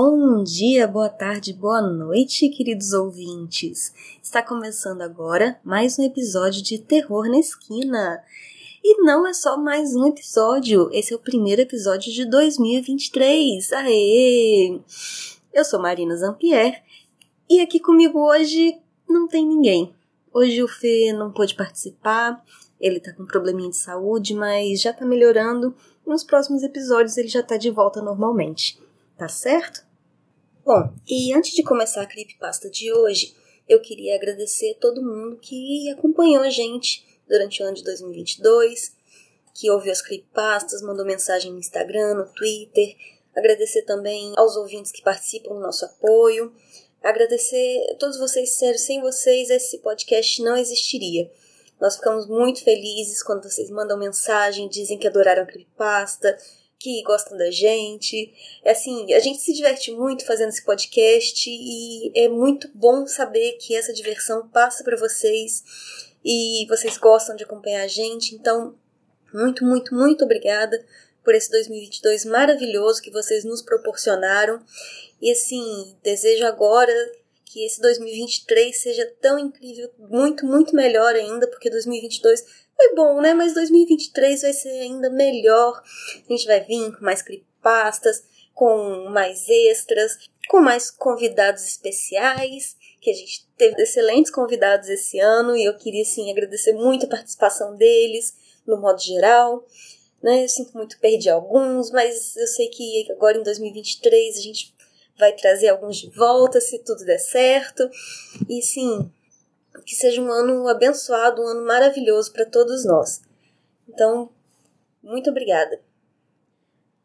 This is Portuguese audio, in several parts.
Bom dia, boa tarde, boa noite, queridos ouvintes. Está começando agora mais um episódio de Terror na Esquina. E não é só mais um episódio, esse é o primeiro episódio de 2023. Aê! Eu sou Marina Zampier e aqui comigo hoje não tem ninguém. Hoje o Fê não pôde participar, ele tá com um probleminha de saúde, mas já tá melhorando. Nos próximos episódios ele já tá de volta normalmente. Tá certo? Bom, e antes de começar a creepypasta de hoje, eu queria agradecer a todo mundo que acompanhou a gente durante o ano de 2022, que ouviu as creepypastas, mandou mensagem no Instagram, no Twitter. Agradecer também aos ouvintes que participam do nosso apoio. Agradecer a todos vocês, sério, sem vocês esse podcast não existiria. Nós ficamos muito felizes quando vocês mandam mensagem, dizem que adoraram a creepypasta, que gostam da gente. É assim, a gente se diverte muito fazendo esse podcast e é muito bom saber que essa diversão passa para vocês e vocês gostam de acompanhar a gente. Então, muito, muito, muito obrigada por esse 2022 maravilhoso que vocês nos proporcionaram. E assim, desejo agora que esse 2023 seja tão incrível, muito, muito melhor ainda, porque 2022 foi bom, né? Mas 2023 vai ser ainda melhor. A gente vai vir com mais cripastas, com mais extras, com mais convidados especiais, que a gente teve excelentes convidados esse ano e eu queria sim agradecer muito a participação deles no modo geral. Né? Eu sinto muito perder alguns, mas eu sei que agora em 2023 a gente vai trazer alguns de volta se tudo der certo. E sim, que seja um ano abençoado, um ano maravilhoso para todos nós. Então, muito obrigada.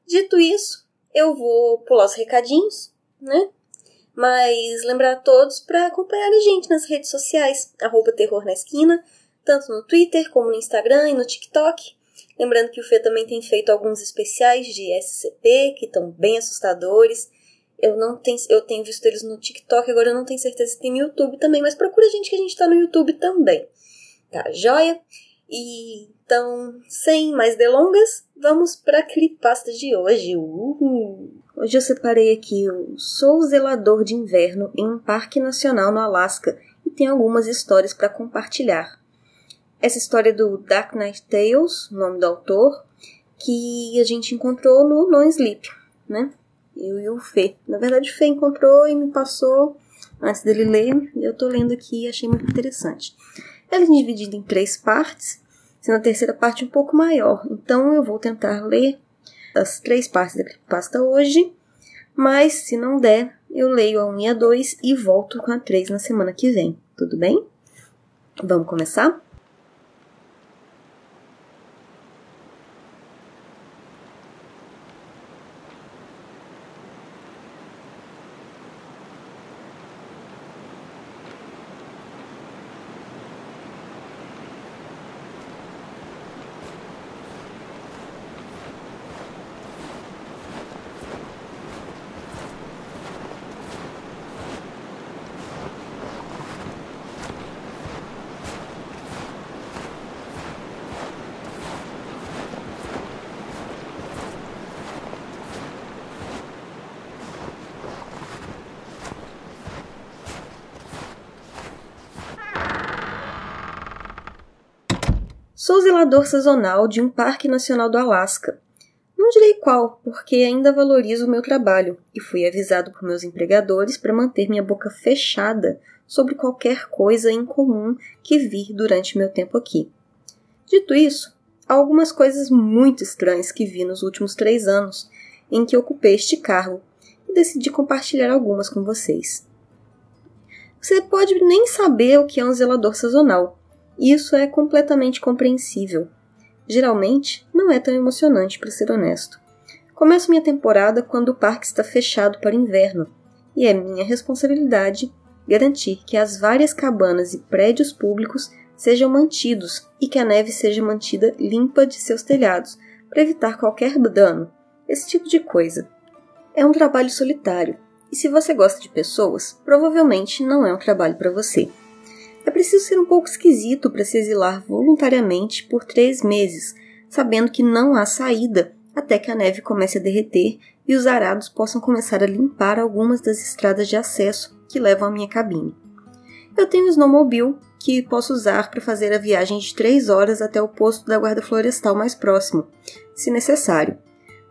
Dito isso, eu vou pular os recadinhos, né? Mas lembrar a todos para acompanhar a gente nas redes sociais, arroba Terror na Esquina, tanto no Twitter como no Instagram e no TikTok. Lembrando que o Fê também tem feito alguns especiais de SCP, que estão bem assustadores. Eu não tenho, eu tenho visto eles no TikTok, agora eu não tenho certeza se tem no YouTube também, mas procura a gente que a gente tá no YouTube também. Tá, joia? E então, sem mais delongas, vamos para a clipasta de hoje. Hoje eu separei aqui o Sou Zelador de Inverno em um parque nacional no Alasca e tem algumas histórias para compartilhar. Essa história é do Dark Knight Tales, nome do autor, que a gente encontrou no Non Sleep, né? Eu e o Fê. Na verdade, o Fê encontrou e me passou antes dele ler, eu tô lendo aqui e achei muito interessante. Ela é dividida em três partes, sendo a terceira parte um pouco maior. Então eu vou tentar ler as três partes da pasta hoje, mas se não der, eu leio a 1 e a 2 e volto com a 3 na semana que vem. Tudo bem? Vamos começar? Zelador sazonal de um parque nacional do Alasca. Não direi qual, porque ainda valorizo o meu trabalho e fui avisado por meus empregadores para manter minha boca fechada sobre qualquer coisa incomum que vi durante meu tempo aqui. Dito isso, há algumas coisas muito estranhas que vi nos últimos três anos em que ocupei este cargo e decidi compartilhar algumas com vocês. Você pode nem saber o que é um zelador sazonal, isso é completamente compreensível. Geralmente, não é tão emocionante, para ser honesto. Começo minha temporada quando o parque está fechado para inverno, e é minha responsabilidade garantir que as várias cabanas e prédios públicos sejam mantidos e que a neve seja mantida limpa de seus telhados, para evitar qualquer dano, esse tipo de coisa. É um trabalho solitário, e se você gosta de pessoas, provavelmente não é um trabalho para você. É preciso ser um pouco esquisito para se exilar voluntariamente por três meses, sabendo que não há saída até que a neve comece a derreter e os arados possam começar a limpar algumas das estradas de acesso que levam à minha cabine. Eu tenho o snowmobile que posso usar para fazer a viagem de 3 horas até o posto da guarda florestal mais próximo, se necessário,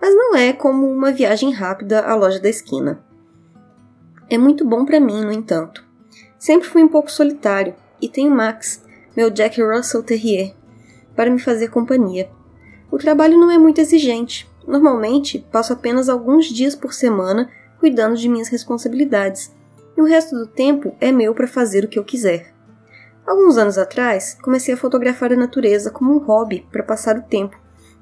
mas não é como uma viagem rápida à loja da esquina. É muito bom para mim, no entanto. Sempre fui um pouco solitário e tenho Max, meu Jack Russell Terrier, para me fazer companhia. O trabalho não é muito exigente. Normalmente, passo apenas alguns dias por semana cuidando de minhas responsabilidades, e o resto do tempo é meu para fazer o que eu quiser. Alguns anos atrás, comecei a fotografar a natureza como um hobby para passar o tempo,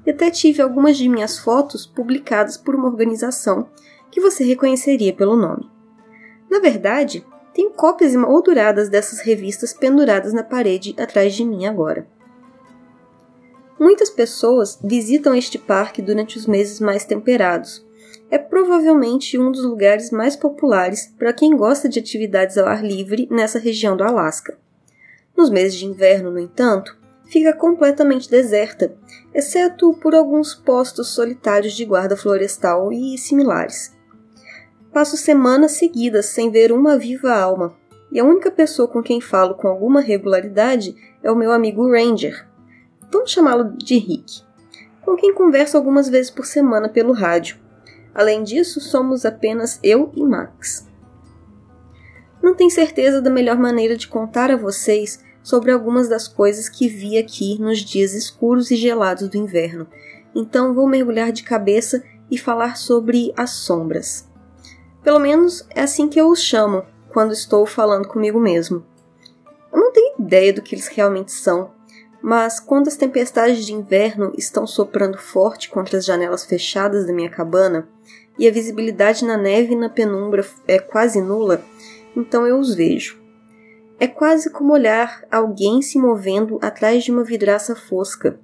e até tive algumas de minhas fotos publicadas por uma organização que você reconheceria pelo nome. Na verdade, tenho cópias emolduradas dessas revistas penduradas na parede atrás de mim agora. Muitas pessoas visitam este parque durante os meses mais temperados. É provavelmente um dos lugares mais populares para quem gosta de atividades ao ar livre nessa região do Alasca. Nos meses de inverno, no entanto, fica completamente deserta, exceto por alguns postos solitários de guarda florestal e similares. Passo semanas seguidas sem ver uma viva alma, e a única pessoa com quem falo com alguma regularidade é o meu amigo Ranger, vamos chamá-lo de Rick, com quem converso algumas vezes por semana pelo rádio. Além disso, somos apenas eu e Max. Não tenho certeza da melhor maneira de contar a vocês sobre algumas das coisas que vi aqui nos dias escuros e gelados do inverno, então vou mergulhar de cabeça e falar sobre as sombras. Pelo menos é assim que eu os chamo quando estou falando comigo mesmo. Eu não tenho ideia do que eles realmente são, mas quando as tempestades de inverno estão soprando forte contra as janelas fechadas da minha cabana e a visibilidade na neve e na penumbra é quase nula, então eu os vejo. É quase como olhar alguém se movendo atrás de uma vidraça fosca.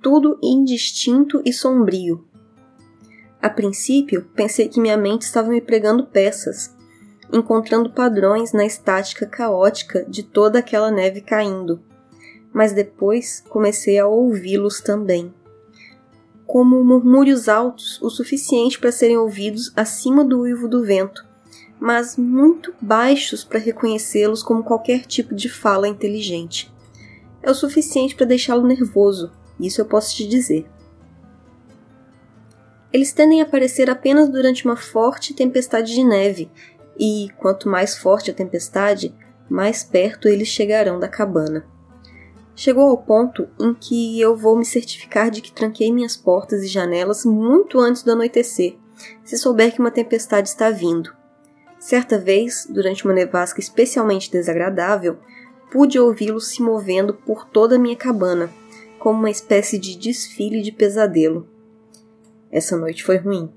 Tudo indistinto e sombrio. A princípio, pensei que minha mente estava me pregando peças, encontrando padrões na estática caótica de toda aquela neve caindo mas depois comecei a ouvi-los também. Como murmúrios altos o suficiente para serem ouvidos acima do uivo do vento, mas muito baixos para reconhecê-los como qualquer tipo de fala inteligente. É o suficiente para deixá-lo nervoso, isso eu posso te dizer. Eles tendem a aparecer apenas durante uma forte tempestade de neve, e quanto mais forte a tempestade, mais perto eles chegarão da cabana. Chegou ao ponto em que eu vou me certificar de que tranquei minhas portas e janelas muito antes do anoitecer, se souber que uma tempestade está vindo. Certa vez, durante uma nevasca especialmente desagradável, pude ouvi-lo se movendo por toda a minha cabana, como uma espécie de desfile de pesadelo. Essa noite foi ruim.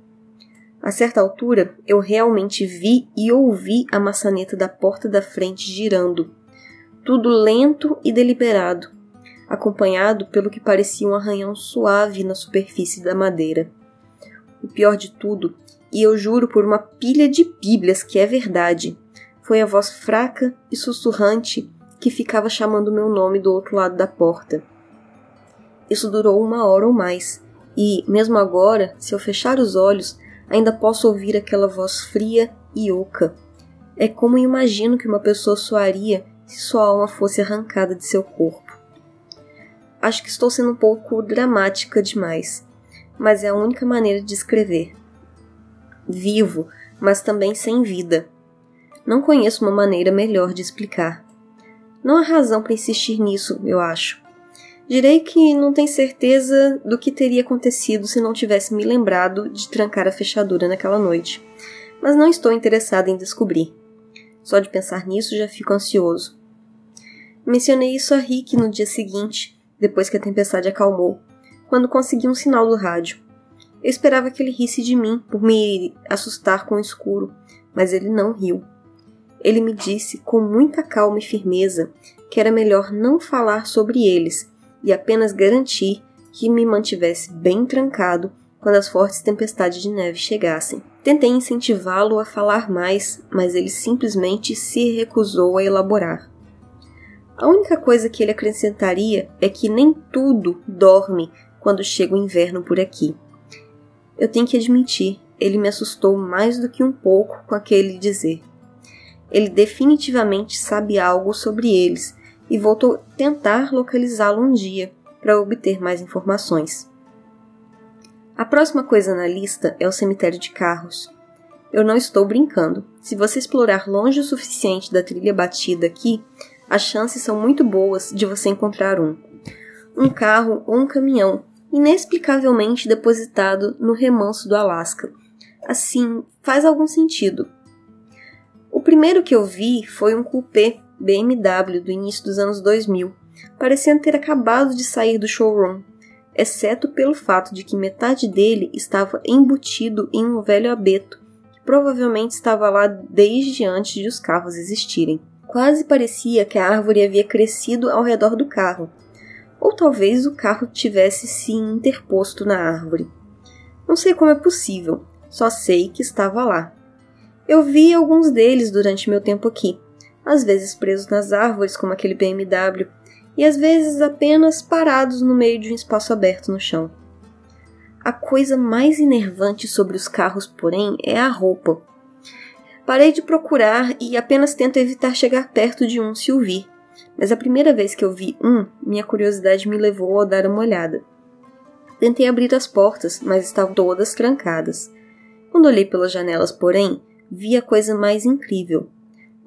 A certa altura, eu realmente vi e ouvi a maçaneta da porta da frente girando, tudo lento e deliberado, acompanhado pelo que parecia um arranhão suave na superfície da madeira. O pior de tudo, e eu juro por uma pilha de bíblias que é verdade, foi a voz fraca e sussurrante que ficava chamando meu nome do outro lado da porta. Isso durou uma hora ou mais, e, mesmo agora, se eu fechar os olhos, ainda posso ouvir aquela voz fria e oca. É como imagino que uma pessoa soaria se sua alma fosse arrancada de seu corpo. Acho que estou sendo um pouco dramática demais, mas é a única maneira de escrever. Vivo, mas também sem vida. Não conheço uma maneira melhor de explicar. Não há razão para insistir nisso, eu acho. Direi que não tenho certeza do que teria acontecido se não tivesse me lembrado de trancar a fechadura naquela noite, mas não estou interessada em descobrir. Só de pensar nisso já fico ansioso. Mencionei isso a Rick no dia seguinte, depois que a tempestade acalmou, quando consegui um sinal do rádio. Eu esperava que ele risse de mim por me assustar com o escuro, mas ele não riu. Ele me disse com muita calma e firmeza que era melhor não falar sobre eles e apenas garantir que me mantivesse bem trancado quando as fortes tempestades de neve chegassem. Tentei incentivá-lo a falar mais, mas ele simplesmente se recusou a elaborar. A única coisa que ele acrescentaria é que nem tudo dorme quando chega o inverno por aqui. Eu tenho que admitir ele me assustou mais do que um pouco com aquele dizer. Ele definitivamente sabe algo sobre eles e voltou tentar localizá-lo um dia para obter mais informações. A próxima coisa na lista é o cemitério de carros. Eu não estou brincando. Se você explorar longe o suficiente da trilha batida aqui, as chances são muito boas de você encontrar um. Um carro ou um caminhão inexplicavelmente depositado no remanso do Alasca. Assim, faz algum sentido. O primeiro que eu vi foi um coupé BMW do início dos anos 2000, parecendo ter acabado de sair do showroom, exceto pelo fato de que metade dele estava embutido em um velho abeto, que provavelmente estava lá desde antes de os carros existirem. Quase parecia que a árvore havia crescido ao redor do carro, ou talvez o carro tivesse se interposto na árvore. Não sei como é possível, só sei que estava lá. Eu vi alguns deles durante meu tempo aqui, às vezes presos nas árvores, como aquele BMW, e às vezes apenas parados no meio de um espaço aberto no chão. A coisa mais enervante sobre os carros, porém, é a roupa. Parei de procurar e apenas tento evitar chegar perto de um se o vir, mas a primeira vez que eu vi um, minha curiosidade me levou a dar uma olhada. Tentei abrir as portas, mas estavam todas trancadas. Quando olhei pelas janelas, porém, vi a coisa mais incrível.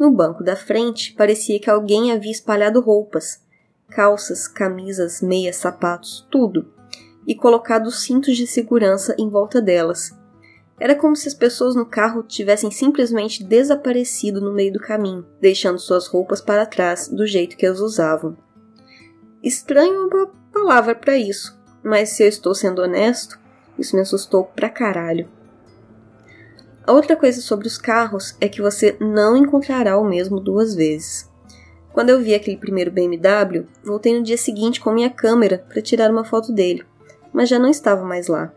No banco da frente, parecia que alguém havia espalhado roupas, calças, camisas, meias, sapatos, tudo, e colocado cintos de segurança em volta delas, era como se as pessoas no carro tivessem simplesmente desaparecido no meio do caminho, deixando suas roupas para trás do jeito que as usavam. Estranho é uma palavra para isso, mas se eu estou sendo honesto, isso me assustou pra caralho. A outra coisa sobre os carros é que você não encontrará o mesmo duas vezes. Quando eu vi aquele primeiro BMW, voltei no dia seguinte com minha câmera para tirar uma foto dele, mas já não estava mais lá.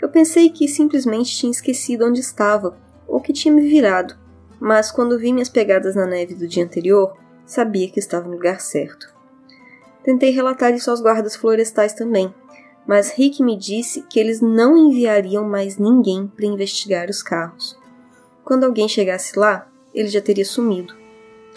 Eu pensei que simplesmente tinha esquecido onde estava, ou que tinha me virado, mas quando vi minhas pegadas na neve do dia anterior, sabia que estava no lugar certo. Tentei relatar isso aos guardas florestais também, mas Rick me disse que eles não enviariam mais ninguém para investigar os carros. Quando alguém chegasse lá, ele já teria sumido.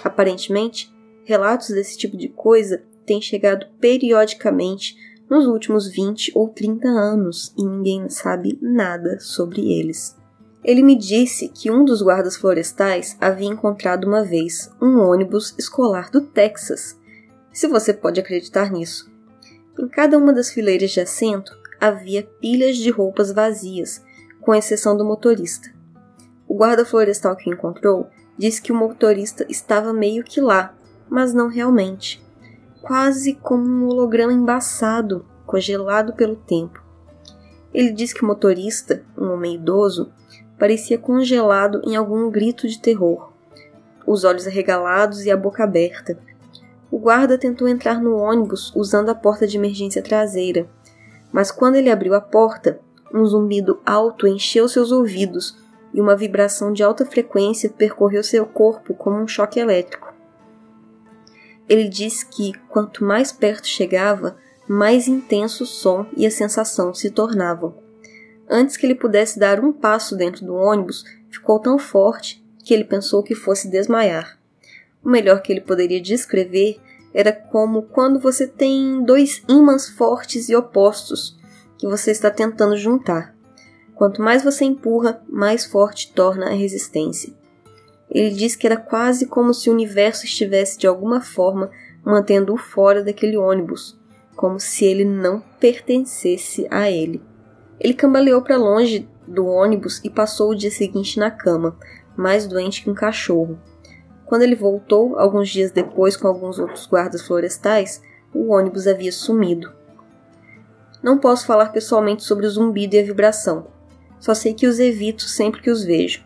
Aparentemente, relatos desse tipo de coisa têm chegado periodicamente nos últimos 20 ou 30 anos e ninguém sabe nada sobre eles. Ele me disse que um dos guardas florestais havia encontrado uma vez um ônibus escolar do Texas. Se você pode acreditar nisso. Em cada uma das fileiras de assento havia pilhas de roupas vazias, com exceção do motorista. O guarda florestal que encontrou disse que o motorista estava meio que lá, mas não realmente quase como um holograma embaçado, congelado pelo tempo. Ele diz que o motorista, um homem idoso, parecia congelado em algum grito de terror, os olhos arregalados e a boca aberta. O guarda tentou entrar no ônibus usando a porta de emergência traseira, mas quando ele abriu a porta, um zumbido alto encheu seus ouvidos e uma vibração de alta frequência percorreu seu corpo como um choque elétrico. Ele diz que quanto mais perto chegava, mais intenso o som e a sensação se tornavam. Antes que ele pudesse dar um passo dentro do ônibus, ficou tão forte que ele pensou que fosse desmaiar. O melhor que ele poderia descrever era como quando você tem dois ímãs fortes e opostos que você está tentando juntar. Quanto mais você empurra, mais forte torna a resistência. Ele diz que era quase como se o universo estivesse de alguma forma mantendo-o fora daquele ônibus, como se ele não pertencesse a ele. Ele cambaleou para longe do ônibus e passou o dia seguinte na cama, mais doente que um cachorro. Quando ele voltou, alguns dias depois, com alguns outros guardas florestais, o ônibus havia sumido. Não posso falar pessoalmente sobre o zumbido e a vibração. Só sei que os evito sempre que os vejo.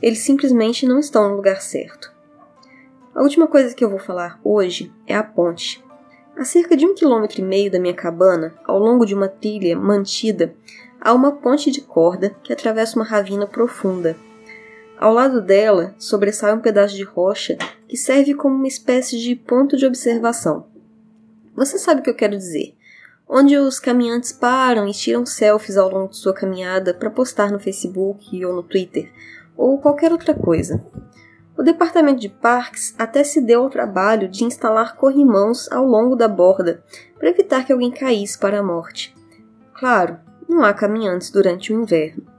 Eles simplesmente não estão no lugar certo. A última coisa que eu vou falar hoje é a ponte. A cerca de um quilômetro e meio da minha cabana, ao longo de uma trilha mantida, há uma ponte de corda que atravessa uma ravina profunda. Ao lado dela sobressai um pedaço de rocha que serve como uma espécie de ponto de observação. Você sabe o que eu quero dizer? onde os caminhantes param e tiram selfies ao longo de sua caminhada para postar no Facebook ou no Twitter, ou qualquer outra coisa. O departamento de parques até se deu ao trabalho de instalar corrimãos ao longo da borda para evitar que alguém caísse para a morte. Claro, não há caminhantes durante o inverno.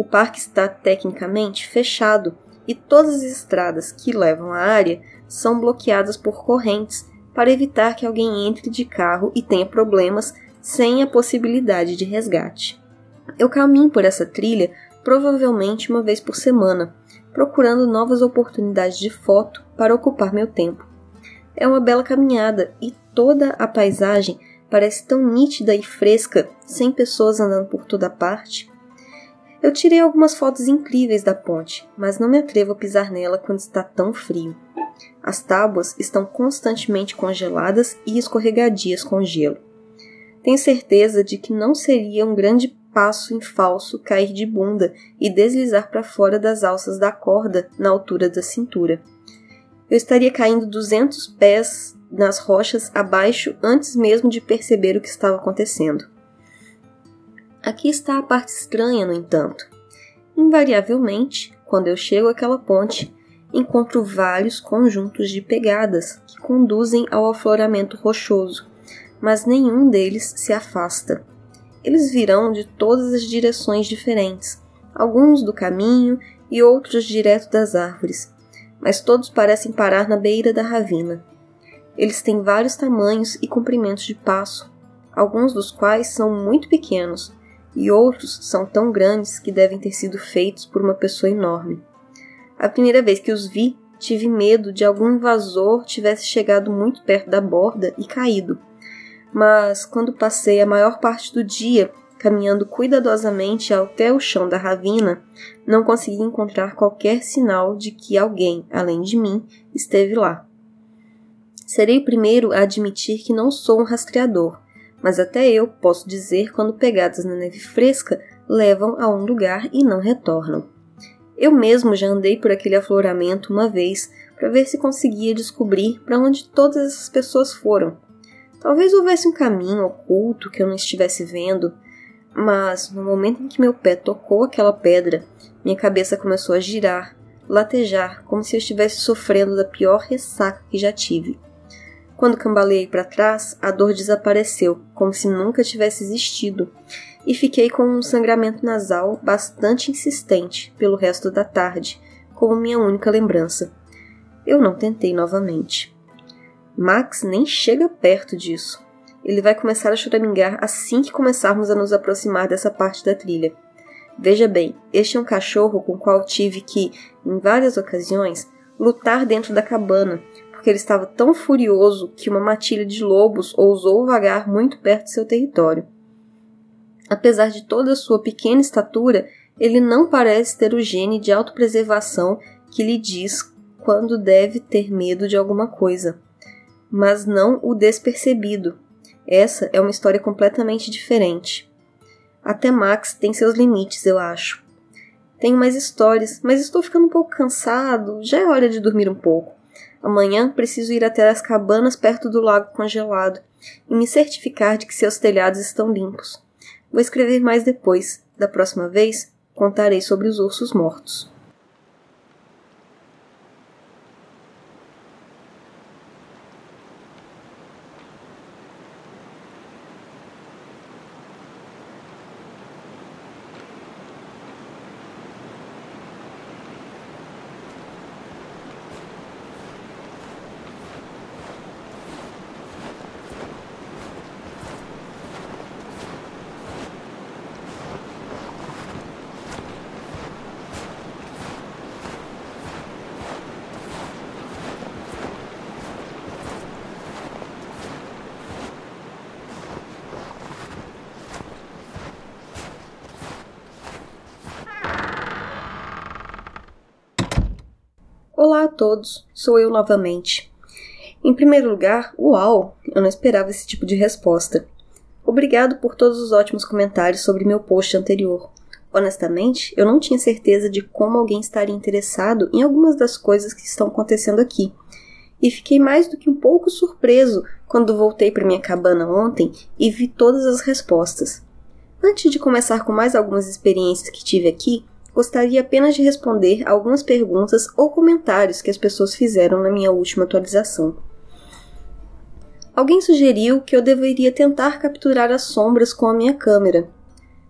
O parque está tecnicamente fechado e todas as estradas que levam à área são bloqueadas por correntes para evitar que alguém entre de carro e tenha problemas sem a possibilidade de resgate. Eu caminho por essa trilha provavelmente uma vez por semana, procurando novas oportunidades de foto para ocupar meu tempo. É uma bela caminhada e toda a paisagem parece tão nítida e fresca, sem pessoas andando por toda parte. Eu tirei algumas fotos incríveis da ponte, mas não me atrevo a pisar nela quando está tão frio. As tábuas estão constantemente congeladas e escorregadias com gelo. Tenho certeza de que não seria um grande passo em falso cair de bunda e deslizar para fora das alças da corda na altura da cintura. Eu estaria caindo 200 pés nas rochas abaixo antes mesmo de perceber o que estava acontecendo. Aqui está a parte estranha, no entanto. Invariavelmente, quando eu chego àquela ponte, encontro vários conjuntos de pegadas que conduzem ao afloramento rochoso, mas nenhum deles se afasta. Eles virão de todas as direções diferentes, alguns do caminho e outros direto das árvores, mas todos parecem parar na beira da ravina. Eles têm vários tamanhos e comprimentos de passo, alguns dos quais são muito pequenos, e outros são tão grandes que devem ter sido feitos por uma pessoa enorme. A primeira vez que os vi, tive medo de algum invasor tivesse chegado muito perto da borda e caído. Mas quando passei a maior parte do dia caminhando cuidadosamente até o chão da ravina, não consegui encontrar qualquer sinal de que alguém, além de mim, esteve lá. Serei o primeiro a admitir que não sou um rastreador, mas até eu posso dizer quando pegadas na neve fresca levam a um lugar e não retornam. Eu mesmo já andei por aquele afloramento uma vez para ver se conseguia descobrir para onde todas essas pessoas foram. Talvez houvesse um caminho oculto que eu não estivesse vendo, mas no momento em que meu pé tocou aquela pedra, minha cabeça começou a girar, latejar, como se eu estivesse sofrendo da pior ressaca que já tive. Quando cambaleei para trás, a dor desapareceu, como se nunca tivesse existido, e fiquei com um sangramento nasal bastante insistente pelo resto da tarde, como minha única lembrança. Eu não tentei novamente. Max nem chega perto disso. Ele vai começar a choramingar assim que começarmos a nos aproximar dessa parte da trilha. Veja bem, este é um cachorro com o qual tive que, em várias ocasiões, lutar dentro da cabana, porque ele estava tão furioso que uma matilha de lobos ousou vagar muito perto de seu território. Apesar de toda a sua pequena estatura, ele não parece ter o gene de autopreservação que lhe diz quando deve ter medo de alguma coisa, mas não o despercebido. Essa é uma história completamente diferente. Até Max tem seus limites, eu acho. Tenho mais histórias, mas estou ficando um pouco cansado, já é hora de dormir um pouco. Amanhã preciso ir até as cabanas perto do lago congelado e me certificar de que seus telhados estão limpos. Vou escrever mais depois. Da próxima vez, contarei sobre os ursos mortos. Olá a todos, sou eu novamente. Em primeiro lugar, uau, eu não esperava esse tipo de resposta. Obrigado por todos os ótimos comentários sobre meu post anterior. Honestamente, eu não tinha certeza de como alguém estaria interessado em algumas das coisas que estão acontecendo aqui. e fiquei mais do que um pouco surpreso quando voltei para minha cabana ontem e vi todas as respostas. Antes de começar com mais algumas experiências que tive aqui, gostaria apenas de responder algumas perguntas ou comentários que as pessoas fizeram na minha última atualização. Alguém sugeriu que eu deveria tentar capturar as sombras com a minha câmera.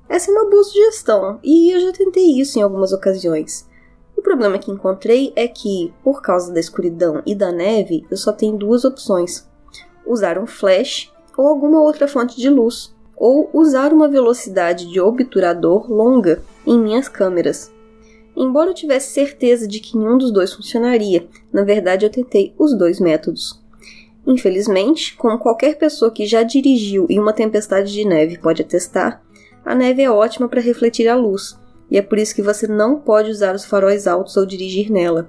Essa é uma boa sugestão, e eu já tentei isso em algumas ocasiões. O problema que encontrei é que, por causa da escuridão e da neve, eu só tenho duas opções: usar um flash ou alguma outra fonte de luz, ou usar uma velocidade de obturador longa em minhas câmeras. Embora eu tivesse certeza de que nenhum dos dois funcionaria, na verdade eu tentei os dois métodos. Infelizmente, como qualquer pessoa que já dirigiu em uma tempestade de neve pode atestar, a neve é ótima para refletir a luz, e é por isso que você não pode usar os faróis altos ao dirigir nela.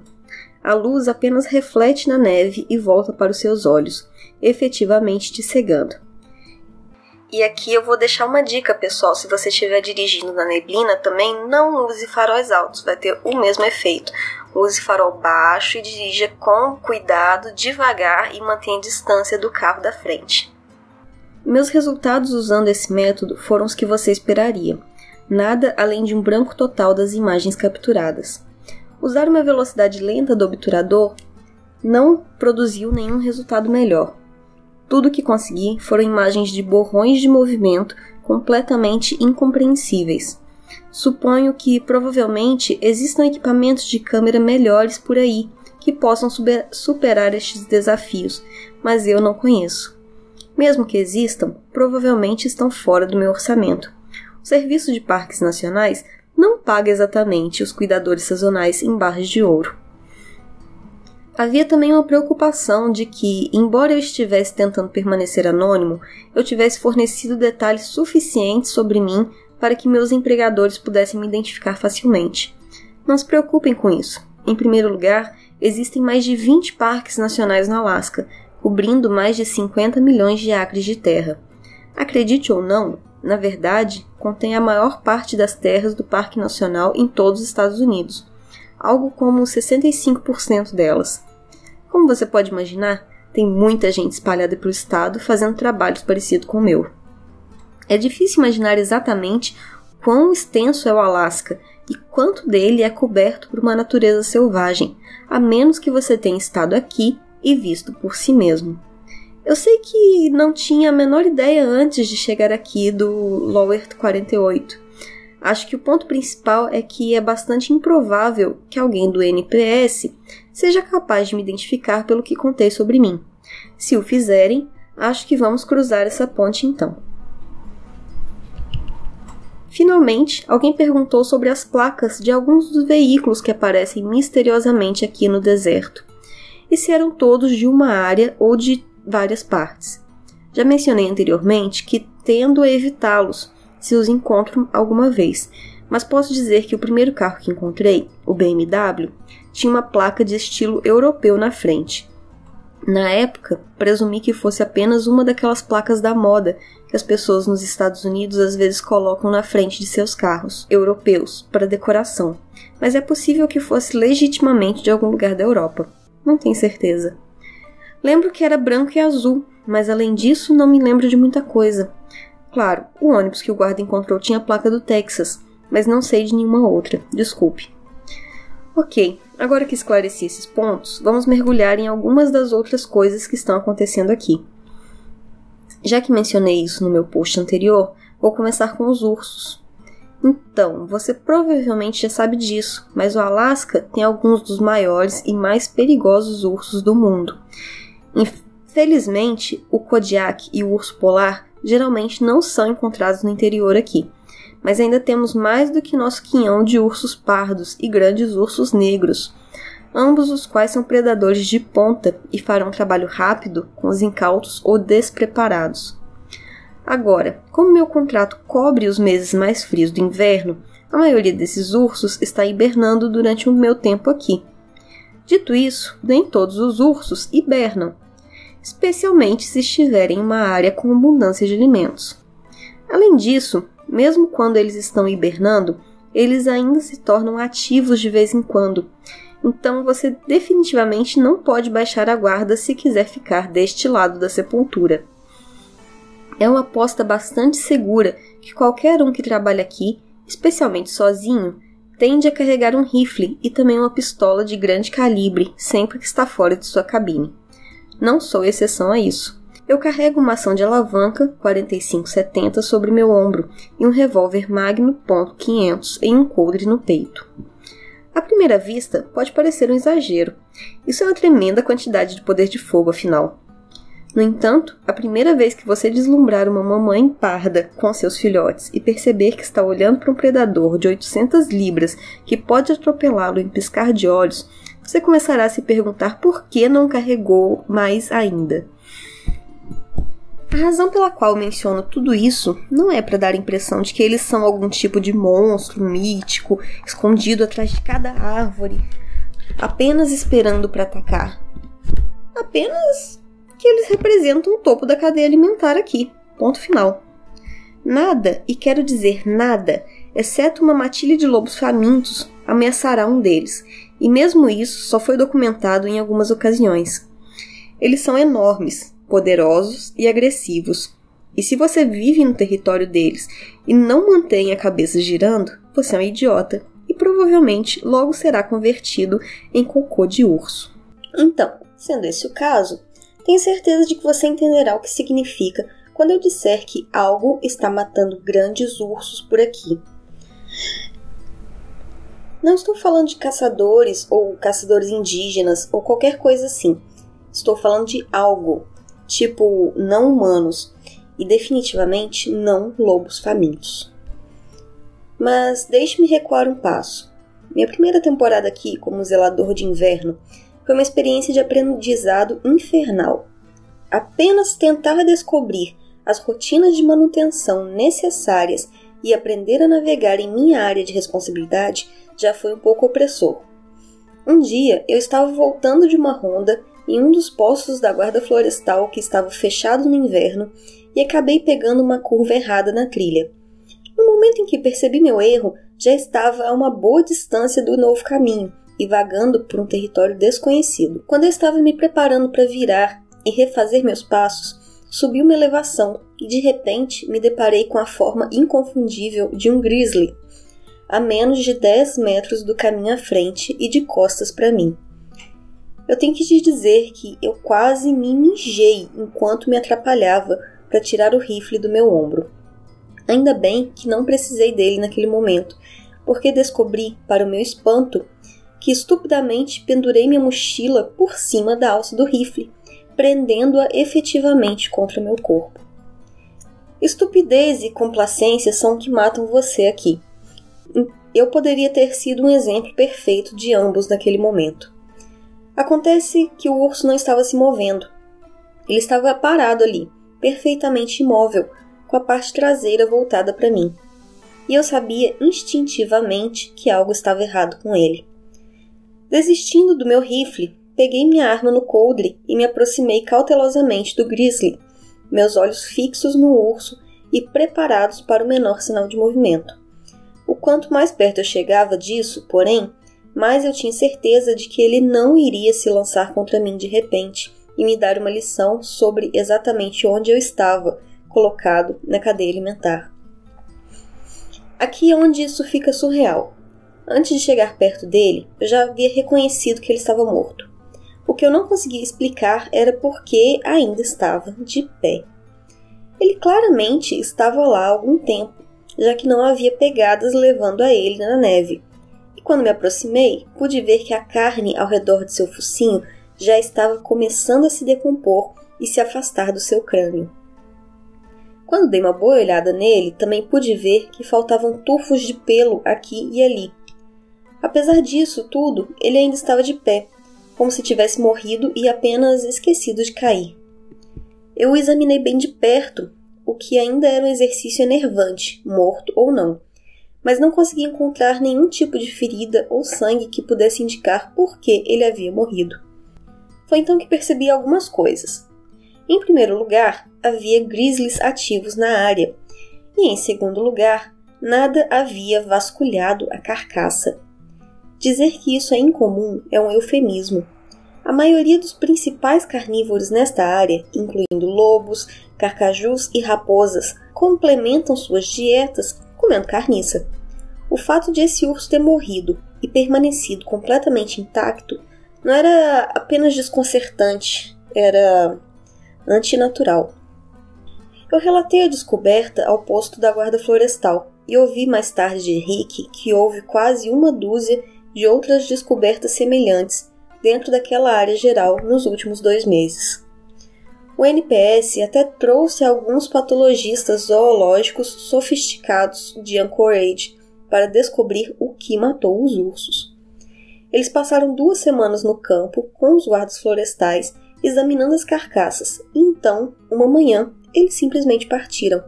A luz apenas reflete na neve e volta para os seus olhos, efetivamente te cegando. E aqui eu vou deixar uma dica, pessoal. Se você estiver dirigindo na neblina, também não use faróis altos, vai ter o mesmo efeito. Use farol baixo e dirija com cuidado, devagar e mantenha a distância do carro da frente. Meus resultados usando esse método foram os que você esperaria nada além de um branco total das imagens capturadas. Usar uma velocidade lenta do obturador não produziu nenhum resultado melhor. Tudo que consegui foram imagens de borrões de movimento completamente incompreensíveis. Suponho que provavelmente existam equipamentos de câmera melhores por aí que possam superar estes desafios, mas eu não conheço. Mesmo que existam, provavelmente estão fora do meu orçamento o Serviço de Parques Nacionais não paga exatamente os cuidadores sazonais em barras de ouro. Havia também uma preocupação de que, embora eu estivesse tentando permanecer anônimo, eu tivesse fornecido detalhes suficientes sobre mim para que meus empregadores pudessem me identificar facilmente. Não se preocupem com isso. Em primeiro lugar, existem mais de 20 parques nacionais na Alasca, cobrindo mais de 50 milhões de acres de terra. Acredite ou não, na verdade, contém a maior parte das terras do Parque Nacional em todos os Estados Unidos, algo como 65% delas. Como você pode imaginar, tem muita gente espalhada pelo estado fazendo trabalhos parecidos com o meu. É difícil imaginar exatamente quão extenso é o Alasca e quanto dele é coberto por uma natureza selvagem, a menos que você tenha estado aqui e visto por si mesmo. Eu sei que não tinha a menor ideia antes de chegar aqui do Lower 48. Acho que o ponto principal é que é bastante improvável que alguém do NPS seja capaz de me identificar pelo que contei sobre mim. Se o fizerem, acho que vamos cruzar essa ponte então. Finalmente, alguém perguntou sobre as placas de alguns dos veículos que aparecem misteriosamente aqui no deserto. E se eram todos de uma área ou de várias partes. Já mencionei anteriormente que tendo a evitá-los se os encontro alguma vez, mas posso dizer que o primeiro carro que encontrei, o BMW, tinha uma placa de estilo europeu na frente. Na época, presumi que fosse apenas uma daquelas placas da moda que as pessoas nos Estados Unidos às vezes colocam na frente de seus carros europeus para decoração, mas é possível que fosse legitimamente de algum lugar da Europa. Não tenho certeza. Lembro que era branco e azul, mas além disso não me lembro de muita coisa. Claro, o ônibus que o guarda encontrou tinha a placa do Texas, mas não sei de nenhuma outra, desculpe. Ok, agora que esclareci esses pontos, vamos mergulhar em algumas das outras coisas que estão acontecendo aqui. Já que mencionei isso no meu post anterior, vou começar com os ursos. Então, você provavelmente já sabe disso, mas o Alasca tem alguns dos maiores e mais perigosos ursos do mundo. Infelizmente, o Kodiak e o urso polar geralmente não são encontrados no interior aqui, mas ainda temos mais do que nosso quinhão de ursos pardos e grandes ursos negros, ambos os quais são predadores de ponta e farão trabalho rápido com os incautos ou despreparados. Agora, como meu contrato cobre os meses mais frios do inverno, a maioria desses ursos está hibernando durante o meu tempo aqui. Dito isso, nem todos os ursos hibernam, especialmente se estiverem em uma área com abundância de alimentos. Além disso, mesmo quando eles estão hibernando, eles ainda se tornam ativos de vez em quando, Então você definitivamente não pode baixar a guarda se quiser ficar deste lado da sepultura. É uma aposta bastante segura que qualquer um que trabalha aqui, especialmente sozinho, tende a carregar um rifle e também uma pistola de grande calibre sempre que está fora de sua cabine. Não sou exceção a isso. Eu carrego uma ação de alavanca 4570 sobre meu ombro e um revólver Magnum .500 em um coldre no peito. À primeira vista, pode parecer um exagero. Isso é uma tremenda quantidade de poder de fogo, afinal. No entanto, a primeira vez que você deslumbrar uma mamãe parda com seus filhotes e perceber que está olhando para um predador de 800 libras que pode atropelá-lo em piscar de olhos, você começará a se perguntar por que não carregou mais ainda. A razão pela qual menciono tudo isso não é para dar a impressão de que eles são algum tipo de monstro mítico escondido atrás de cada árvore, apenas esperando para atacar. Apenas que eles representam o topo da cadeia alimentar aqui. Ponto final. Nada, e quero dizer nada, exceto uma matilha de lobos famintos, ameaçará um deles, e mesmo isso só foi documentado em algumas ocasiões. Eles são enormes, poderosos e agressivos, e se você vive no território deles e não mantém a cabeça girando, você é um idiota e provavelmente logo será convertido em cocô de urso. Então, sendo esse o caso, tenho certeza de que você entenderá o que significa quando eu disser que algo está matando grandes ursos por aqui. Não estou falando de caçadores ou caçadores indígenas ou qualquer coisa assim. Estou falando de algo, tipo não humanos, e definitivamente não lobos famintos. Mas deixe-me recuar um passo. Minha primeira temporada aqui como zelador de inverno foi uma experiência de aprendizado infernal. Apenas tentar descobrir as rotinas de manutenção necessárias e aprender a navegar em minha área de responsabilidade já foi um pouco opressor. Um dia eu estava voltando de uma ronda em um dos postos da guarda florestal que estava fechado no inverno e acabei pegando uma curva errada na trilha. No momento em que percebi meu erro, já estava a uma boa distância do novo caminho e vagando por um território desconhecido. Quando eu estava me preparando para virar e refazer meus passos, subi uma elevação e de repente me deparei com a forma inconfundível de um grizzly, a menos de 10 metros do caminho à frente e de costas para mim. Eu tenho que te dizer que eu quase me mijei enquanto me atrapalhava para tirar o rifle do meu ombro. Ainda bem que não precisei dele naquele momento, porque descobri, para o meu espanto, que estupidamente pendurei minha mochila por cima da alça do rifle, prendendo-a efetivamente contra meu corpo. Estupidez e complacência são o que matam você aqui. Eu poderia ter sido um exemplo perfeito de ambos naquele momento. Acontece que o urso não estava se movendo. Ele estava parado ali, perfeitamente imóvel, com a parte traseira voltada para mim. E eu sabia instintivamente que algo estava errado com ele. Desistindo do meu rifle, peguei minha arma no coldre e me aproximei cautelosamente do grizzly, meus olhos fixos no urso e preparados para o menor sinal de movimento. O quanto mais perto eu chegava disso, porém, mais eu tinha certeza de que ele não iria se lançar contra mim de repente e me dar uma lição sobre exatamente onde eu estava colocado na cadeia alimentar. Aqui é onde isso fica surreal. Antes de chegar perto dele, eu já havia reconhecido que ele estava morto. O que eu não conseguia explicar era por que ainda estava de pé. Ele claramente estava lá há algum tempo, já que não havia pegadas levando a ele na neve. E quando me aproximei, pude ver que a carne ao redor de seu focinho já estava começando a se decompor e se afastar do seu crânio. Quando dei uma boa olhada nele, também pude ver que faltavam tufos de pelo aqui e ali, Apesar disso tudo, ele ainda estava de pé, como se tivesse morrido e apenas esquecido de cair. Eu o examinei bem de perto, o que ainda era um exercício enervante, morto ou não, mas não consegui encontrar nenhum tipo de ferida ou sangue que pudesse indicar por que ele havia morrido. Foi então que percebi algumas coisas. Em primeiro lugar, havia grizzlies ativos na área, e em segundo lugar, nada havia vasculhado a carcaça Dizer que isso é incomum é um eufemismo. A maioria dos principais carnívoros nesta área, incluindo lobos, carcajus e raposas, complementam suas dietas comendo carniça. O fato de esse urso ter morrido e permanecido completamente intacto não era apenas desconcertante, era antinatural. Eu relatei a descoberta ao posto da guarda florestal e ouvi mais tarde de Henrique que houve quase uma dúzia de outras descobertas semelhantes dentro daquela área geral nos últimos dois meses. O NPS até trouxe alguns patologistas zoológicos sofisticados de Anchorage para descobrir o que matou os ursos. Eles passaram duas semanas no campo com os guardas florestais examinando as carcaças e então, uma manhã, eles simplesmente partiram.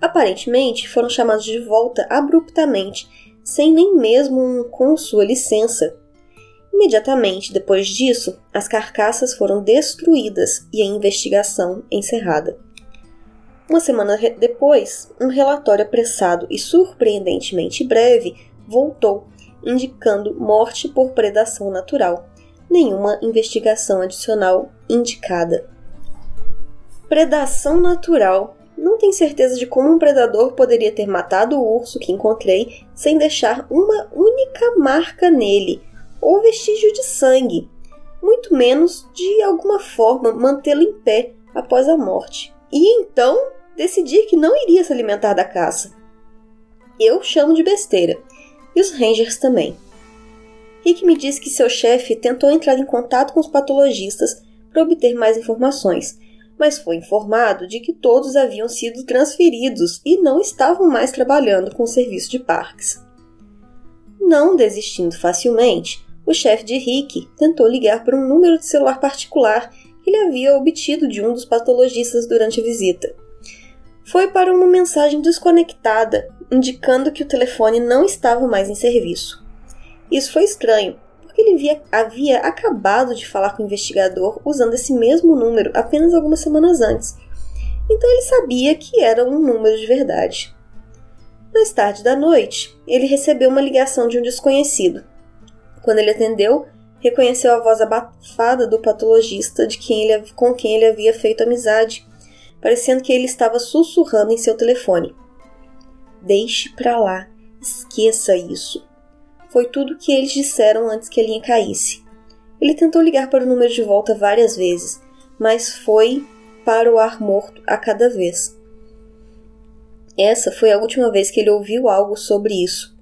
Aparentemente, foram chamados de volta abruptamente, sem nem mesmo um com sua licença. Imediatamente depois disso, as carcaças foram destruídas e a investigação encerrada. Uma semana depois, um relatório apressado e surpreendentemente breve voltou, indicando morte por predação natural. Nenhuma investigação adicional indicada. Predação natural. Não tenho certeza de como um predador poderia ter matado o urso que encontrei sem deixar uma única marca nele ou vestígio de sangue, muito menos de alguma forma mantê-lo em pé após a morte. E então decidir que não iria se alimentar da caça. Eu chamo de besteira, e os Rangers também. Rick me disse que seu chefe tentou entrar em contato com os patologistas para obter mais informações, mas foi informado de que todos haviam sido transferidos e não estavam mais trabalhando com o serviço de parques. Não desistindo facilmente, o chefe de Rick tentou ligar para um número de celular particular que ele havia obtido de um dos patologistas durante a visita. Foi para uma mensagem desconectada, indicando que o telefone não estava mais em serviço. Isso foi estranho, porque ele via, havia acabado de falar com o investigador usando esse mesmo número apenas algumas semanas antes. Então ele sabia que era um número de verdade. Mais tarde da noite, ele recebeu uma ligação de um desconhecido, quando ele atendeu, reconheceu a voz abafada do patologista de quem ele, com quem ele havia feito amizade, parecendo que ele estava sussurrando em seu telefone. Deixe pra lá, esqueça isso. Foi tudo o que eles disseram antes que a linha caísse. Ele tentou ligar para o número de volta várias vezes, mas foi para o ar morto a cada vez. Essa foi a última vez que ele ouviu algo sobre isso.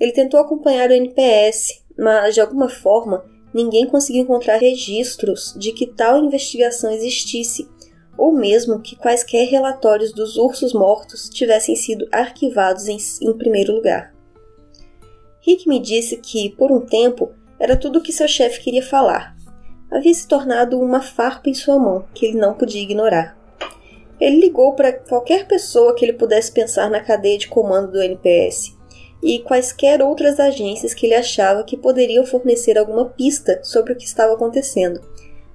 Ele tentou acompanhar o NPS, mas de alguma forma ninguém conseguiu encontrar registros de que tal investigação existisse, ou mesmo que quaisquer relatórios dos ursos mortos tivessem sido arquivados em, em primeiro lugar. Rick me disse que, por um tempo, era tudo o que seu chefe queria falar. Havia se tornado uma farpa em sua mão que ele não podia ignorar. Ele ligou para qualquer pessoa que ele pudesse pensar na cadeia de comando do NPS e quaisquer outras agências que ele achava que poderiam fornecer alguma pista sobre o que estava acontecendo,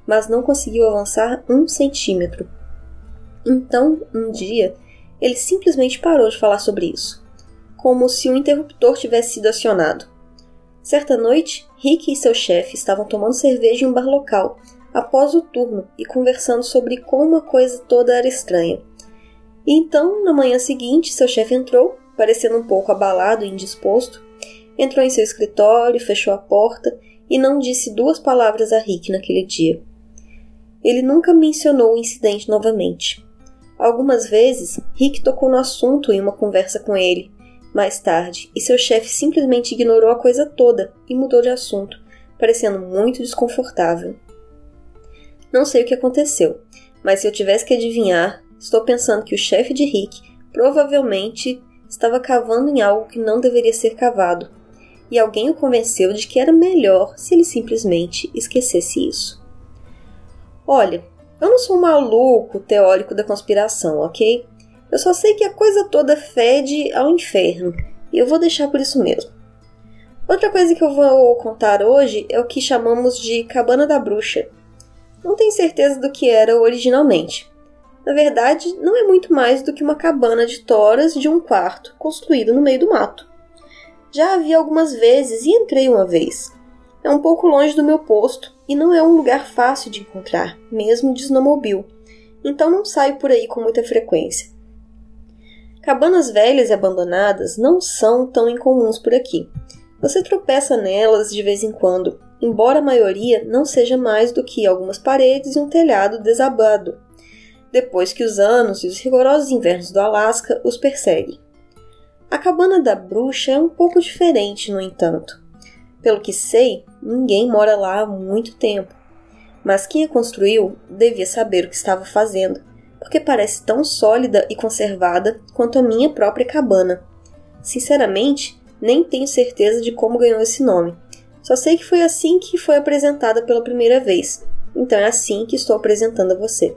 mas não conseguiu avançar um centímetro. Então, um dia, ele simplesmente parou de falar sobre isso, como se um interruptor tivesse sido acionado. Certa noite, Rick e seu chefe estavam tomando cerveja em um bar local, após o turno e conversando sobre como a coisa toda era estranha. E então, na manhã seguinte, seu chefe entrou parecendo um pouco abalado e indisposto, entrou em seu escritório, fechou a porta e não disse duas palavras a Rick naquele dia. Ele nunca mencionou o incidente novamente. Algumas vezes, Rick tocou no assunto em uma conversa com ele, mais tarde, e seu chefe simplesmente ignorou a coisa toda e mudou de assunto, parecendo muito desconfortável. Não sei o que aconteceu, mas se eu tivesse que adivinhar, estou pensando que o chefe de Rick provavelmente estava cavando em algo que não deveria ser cavado, e alguém o convenceu de que era melhor se ele simplesmente esquecesse isso. Olha, eu não sou um maluco teórico da conspiração, ok? Eu só sei que a coisa toda fede ao inferno, e eu vou deixar por isso mesmo. Outra coisa que eu vou contar hoje é o que chamamos de Cabana da Bruxa. Não tenho certeza do que era originalmente, na verdade, não é muito mais do que uma cabana de toras de um quarto, construída no meio do mato. Já a vi algumas vezes e entrei uma vez. É um pouco longe do meu posto e não é um lugar fácil de encontrar, mesmo de snowmobile, então não saio por aí com muita frequência. Cabanas velhas e abandonadas não são tão incomuns por aqui. Você tropeça nelas de vez em quando, embora a maioria não seja mais do que algumas paredes e um telhado desabado, depois que os anos e os rigorosos invernos do Alasca os perseguem. A cabana da bruxa é um pouco diferente, no entanto. Pelo que sei, ninguém mora lá há muito tempo. Mas quem a construiu devia saber o que estava fazendo, porque parece tão sólida e conservada quanto a minha própria cabana. Sinceramente, nem tenho certeza de como ganhou esse nome. Só sei que foi assim que foi apresentada pela primeira vez. Então é assim que estou apresentando a você.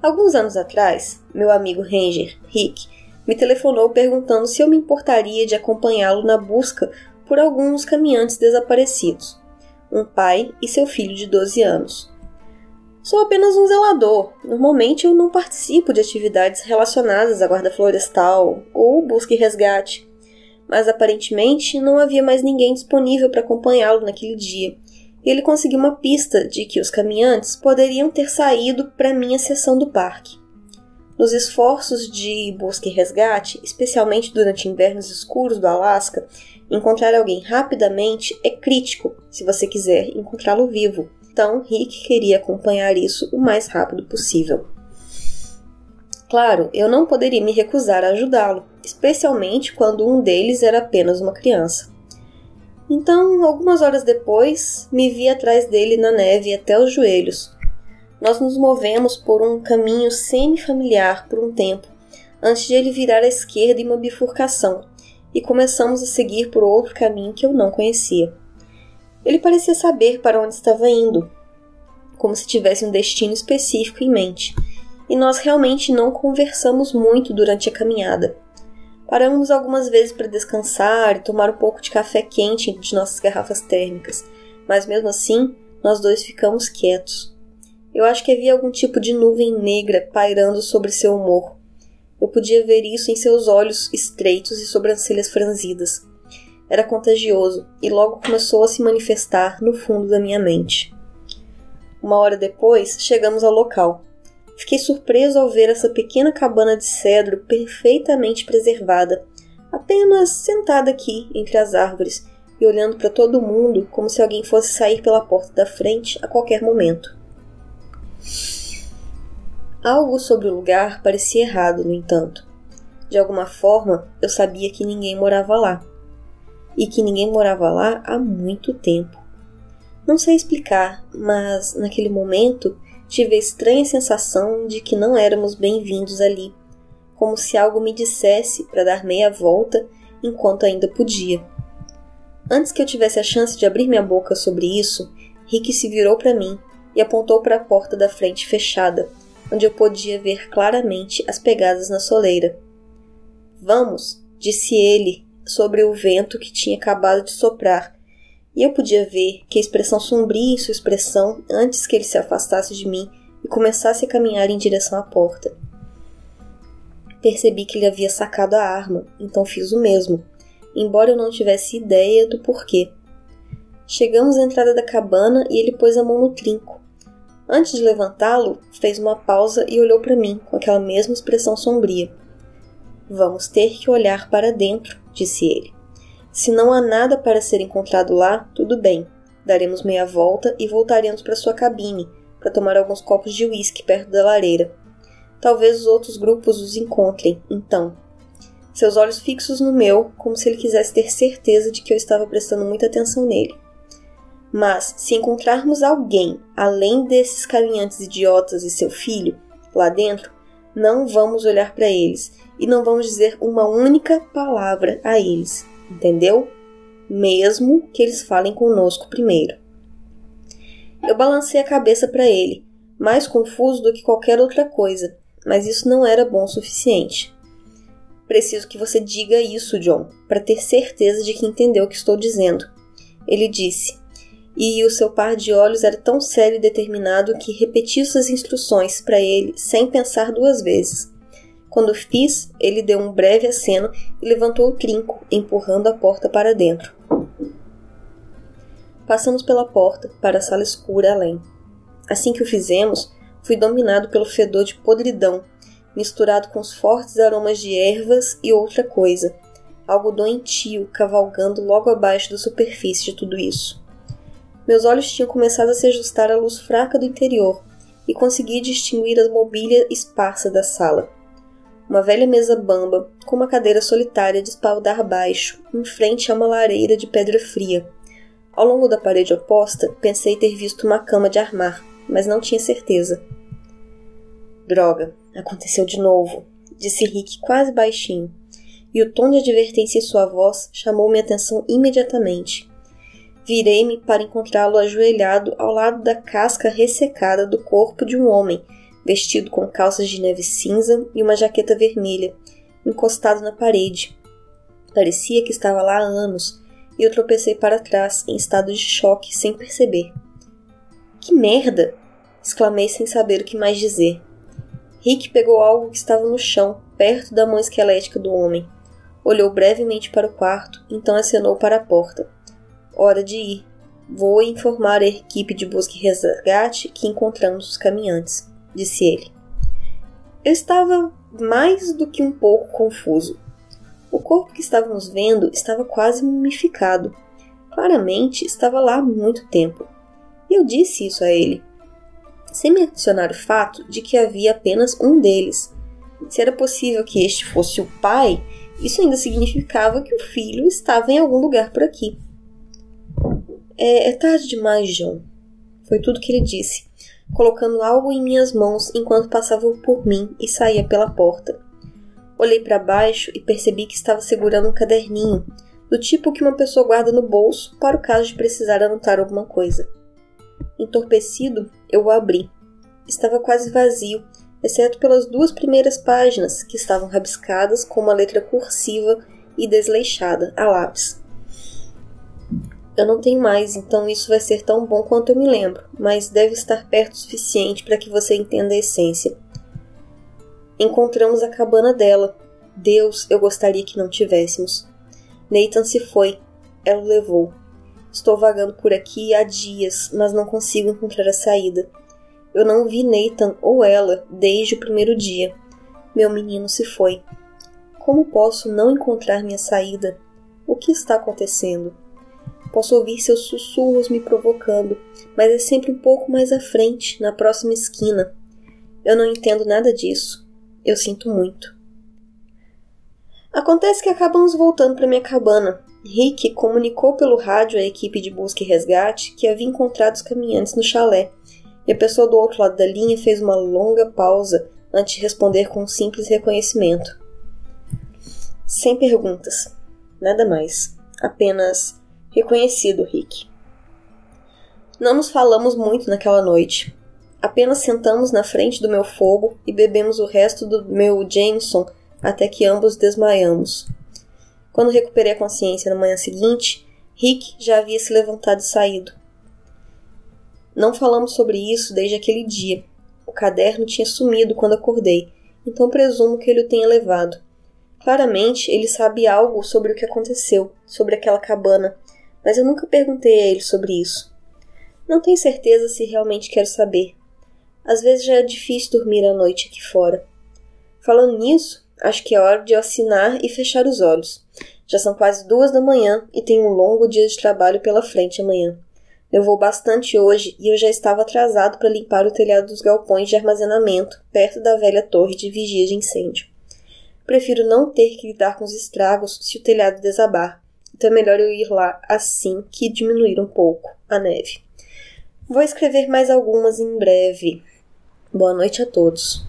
Alguns anos atrás, meu amigo Ranger, Rick, me telefonou perguntando se eu me importaria de acompanhá-lo na busca por alguns caminhantes desaparecidos, um pai e seu filho de 12 anos. Sou apenas um zelador. Normalmente eu não participo de atividades relacionadas à guarda florestal ou busca e resgate, mas aparentemente não havia mais ninguém disponível para acompanhá-lo naquele dia. Ele conseguiu uma pista de que os caminhantes poderiam ter saído para minha seção do parque. Nos esforços de busca e resgate, especialmente durante invernos escuros do Alasca, Encontrar alguém rapidamente é crítico se você quiser encontrá-lo vivo. Então, Rick queria acompanhar isso o mais rápido possível. Claro, eu não poderia me recusar a ajudá-lo, especialmente quando um deles era apenas uma criança. Então, algumas horas depois, me vi atrás dele na neve até os joelhos. Nós nos movemos por um caminho semi-familiar por um tempo, antes de ele virar à esquerda em uma bifurcação, e começamos a seguir por outro caminho que eu não conhecia. Ele parecia saber para onde estava indo, como se tivesse um destino específico em mente, e nós realmente não conversamos muito durante a caminhada. Paramos algumas vezes para descansar e tomar um pouco de café quente de nossas garrafas térmicas, mas mesmo assim, nós dois ficamos quietos. Eu acho que havia algum tipo de nuvem negra pairando sobre seu humor, eu podia ver isso em seus olhos estreitos e sobrancelhas franzidas. Era contagioso e logo começou a se manifestar no fundo da minha mente. Uma hora depois, chegamos ao local. Fiquei surpreso ao ver essa pequena cabana de cedro perfeitamente preservada, apenas sentada aqui entre as árvores e olhando para todo mundo como se alguém fosse sair pela porta da frente a qualquer momento. Algo sobre o lugar parecia errado, no entanto. De alguma forma, eu sabia que ninguém morava lá. E que ninguém morava lá há muito tempo. Não sei explicar, mas naquele momento tive a estranha sensação de que não éramos bem-vindos ali, como se algo me dissesse para dar meia volta enquanto ainda podia. Antes que eu tivesse a chance de abrir minha boca sobre isso, Rick se virou para mim e apontou para a porta da frente fechada, onde eu podia ver claramente as pegadas na soleira. Vamos, disse ele sobre o vento que tinha acabado de soprar, e eu podia ver que a expressão sombria em sua expressão antes que ele se afastasse de mim e começasse a caminhar em direção à porta. Percebi que ele havia sacado a arma, então fiz o mesmo, embora eu não tivesse ideia do porquê. Chegamos à entrada da cabana e ele pôs a mão no trinco, Antes de levantá-lo, fez uma pausa e olhou para mim com aquela mesma expressão sombria. Vamos ter que olhar para dentro, disse ele. Se não há nada para ser encontrado lá, tudo bem. Daremos meia volta e voltaremos para sua cabine para tomar alguns copos de uísque perto da lareira. Talvez os outros grupos os encontrem, então. Seus olhos fixos no meu, como se ele quisesse ter certeza de que eu estava prestando muita atenção nele. Mas, se encontrarmos alguém além desses caminhantes idiotas e seu filho lá dentro, não vamos olhar para eles e não vamos dizer uma única palavra a eles, entendeu? Mesmo que eles falem conosco primeiro. Eu balancei a cabeça para ele, mais confuso do que qualquer outra coisa, mas isso não era bom o suficiente. Preciso que você diga isso, John, para ter certeza de que entendeu o que estou dizendo. Ele disse: e o seu par de olhos era tão sério e determinado que repetiu suas instruções para ele sem pensar duas vezes. Quando fiz, ele deu um breve aceno e levantou o trinco, empurrando a porta para dentro. Passamos pela porta para a sala escura além. Assim que o fizemos, fui dominado pelo fedor de podridão, misturado com os fortes aromas de ervas e outra coisa, algo doentio cavalgando logo abaixo da superfície de tudo isso. Meus olhos tinham começado a se ajustar à luz fraca do interior e consegui distinguir a mobília esparsa da sala. Uma velha mesa bamba, com uma cadeira solitária de espaldar baixo, em frente a uma lareira de pedra fria. Ao longo da parede oposta, pensei ter visto uma cama de armar, mas não tinha certeza. Droga, aconteceu de novo, disse Rick quase baixinho, e o tom de advertência em sua voz chamou minha atenção imediatamente. Virei-me para encontrá-lo ajoelhado ao lado da casca ressecada do corpo de um homem, vestido com calças de neve cinza e uma jaqueta vermelha, encostado na parede. Parecia que estava lá há anos, e eu tropecei para trás, em estado de choque, sem perceber. Que merda! exclamei sem saber o que mais dizer. Rick pegou algo que estava no chão, perto da mão esquelética do homem. Olhou brevemente para o quarto, então acenou para a porta. Hora de ir. Vou informar a equipe de busca e resgate que encontramos os caminhantes, disse ele. Eu estava mais do que um pouco confuso. O corpo que estávamos vendo estava quase mumificado. Claramente estava lá há muito tempo. E eu disse isso a ele, sem mencionar o fato de que havia apenas um deles. Se era possível que este fosse o pai, isso ainda significava que o filho estava em algum lugar por aqui. É, é tarde demais, John. Foi tudo que ele disse, colocando algo em minhas mãos enquanto passava por mim e saía pela porta. Olhei para baixo e percebi que estava segurando um caderninho, do tipo que uma pessoa guarda no bolso para o caso de precisar anotar alguma coisa. Entorpecido, eu o abri. Estava quase vazio, exceto pelas duas primeiras páginas, que estavam rabiscadas com uma letra cursiva e desleixada, a lápis. Eu não tenho mais, então isso vai ser tão bom quanto eu me lembro, mas deve estar perto o suficiente para que você entenda a essência. Encontramos a cabana dela. Deus, eu gostaria que não tivéssemos. Nathan se foi. Ela o levou. Estou vagando por aqui há dias, mas não consigo encontrar a saída. Eu não vi Nathan ou ela desde o primeiro dia. Meu menino se foi. Como posso não encontrar minha saída? O que está acontecendo? Posso ouvir seus sussurros me provocando, mas é sempre um pouco mais à frente, na próxima esquina. Eu não entendo nada disso. Eu sinto muito. Acontece que acabamos voltando para minha cabana. Rick comunicou pelo rádio à equipe de busca e resgate que havia encontrado os caminhantes no chalé, e a pessoa do outro lado da linha fez uma longa pausa antes de responder com um simples reconhecimento. Sem perguntas. Nada mais. Apenas reconhecido, Rick. Não nos falamos muito naquela noite. Apenas sentamos na frente do meu fogo e bebemos o resto do meu Jameson até que ambos desmaiamos. Quando recuperei a consciência na manhã seguinte, Rick já havia se levantado e saído. Não falamos sobre isso desde aquele dia. O caderno tinha sumido quando acordei, então presumo que ele o tenha levado. Claramente, ele sabe algo sobre o que aconteceu, sobre aquela cabana, mas eu nunca perguntei a ele sobre isso. Não tenho certeza se realmente quero saber. Às vezes já é difícil dormir à noite aqui fora. Falando nisso, acho que é hora de eu assinar e fechar os olhos. Já são quase duas da manhã e tenho um longo dia de trabalho pela frente amanhã. Levou bastante hoje e eu já estava atrasado para limpar o telhado dos galpões de armazenamento perto da velha torre de vigia de incêndio. Prefiro não ter que lidar com os estragos se o telhado desabar, então é melhor eu ir lá assim que diminuir um pouco a neve. Vou escrever mais algumas em breve. Boa noite a todos.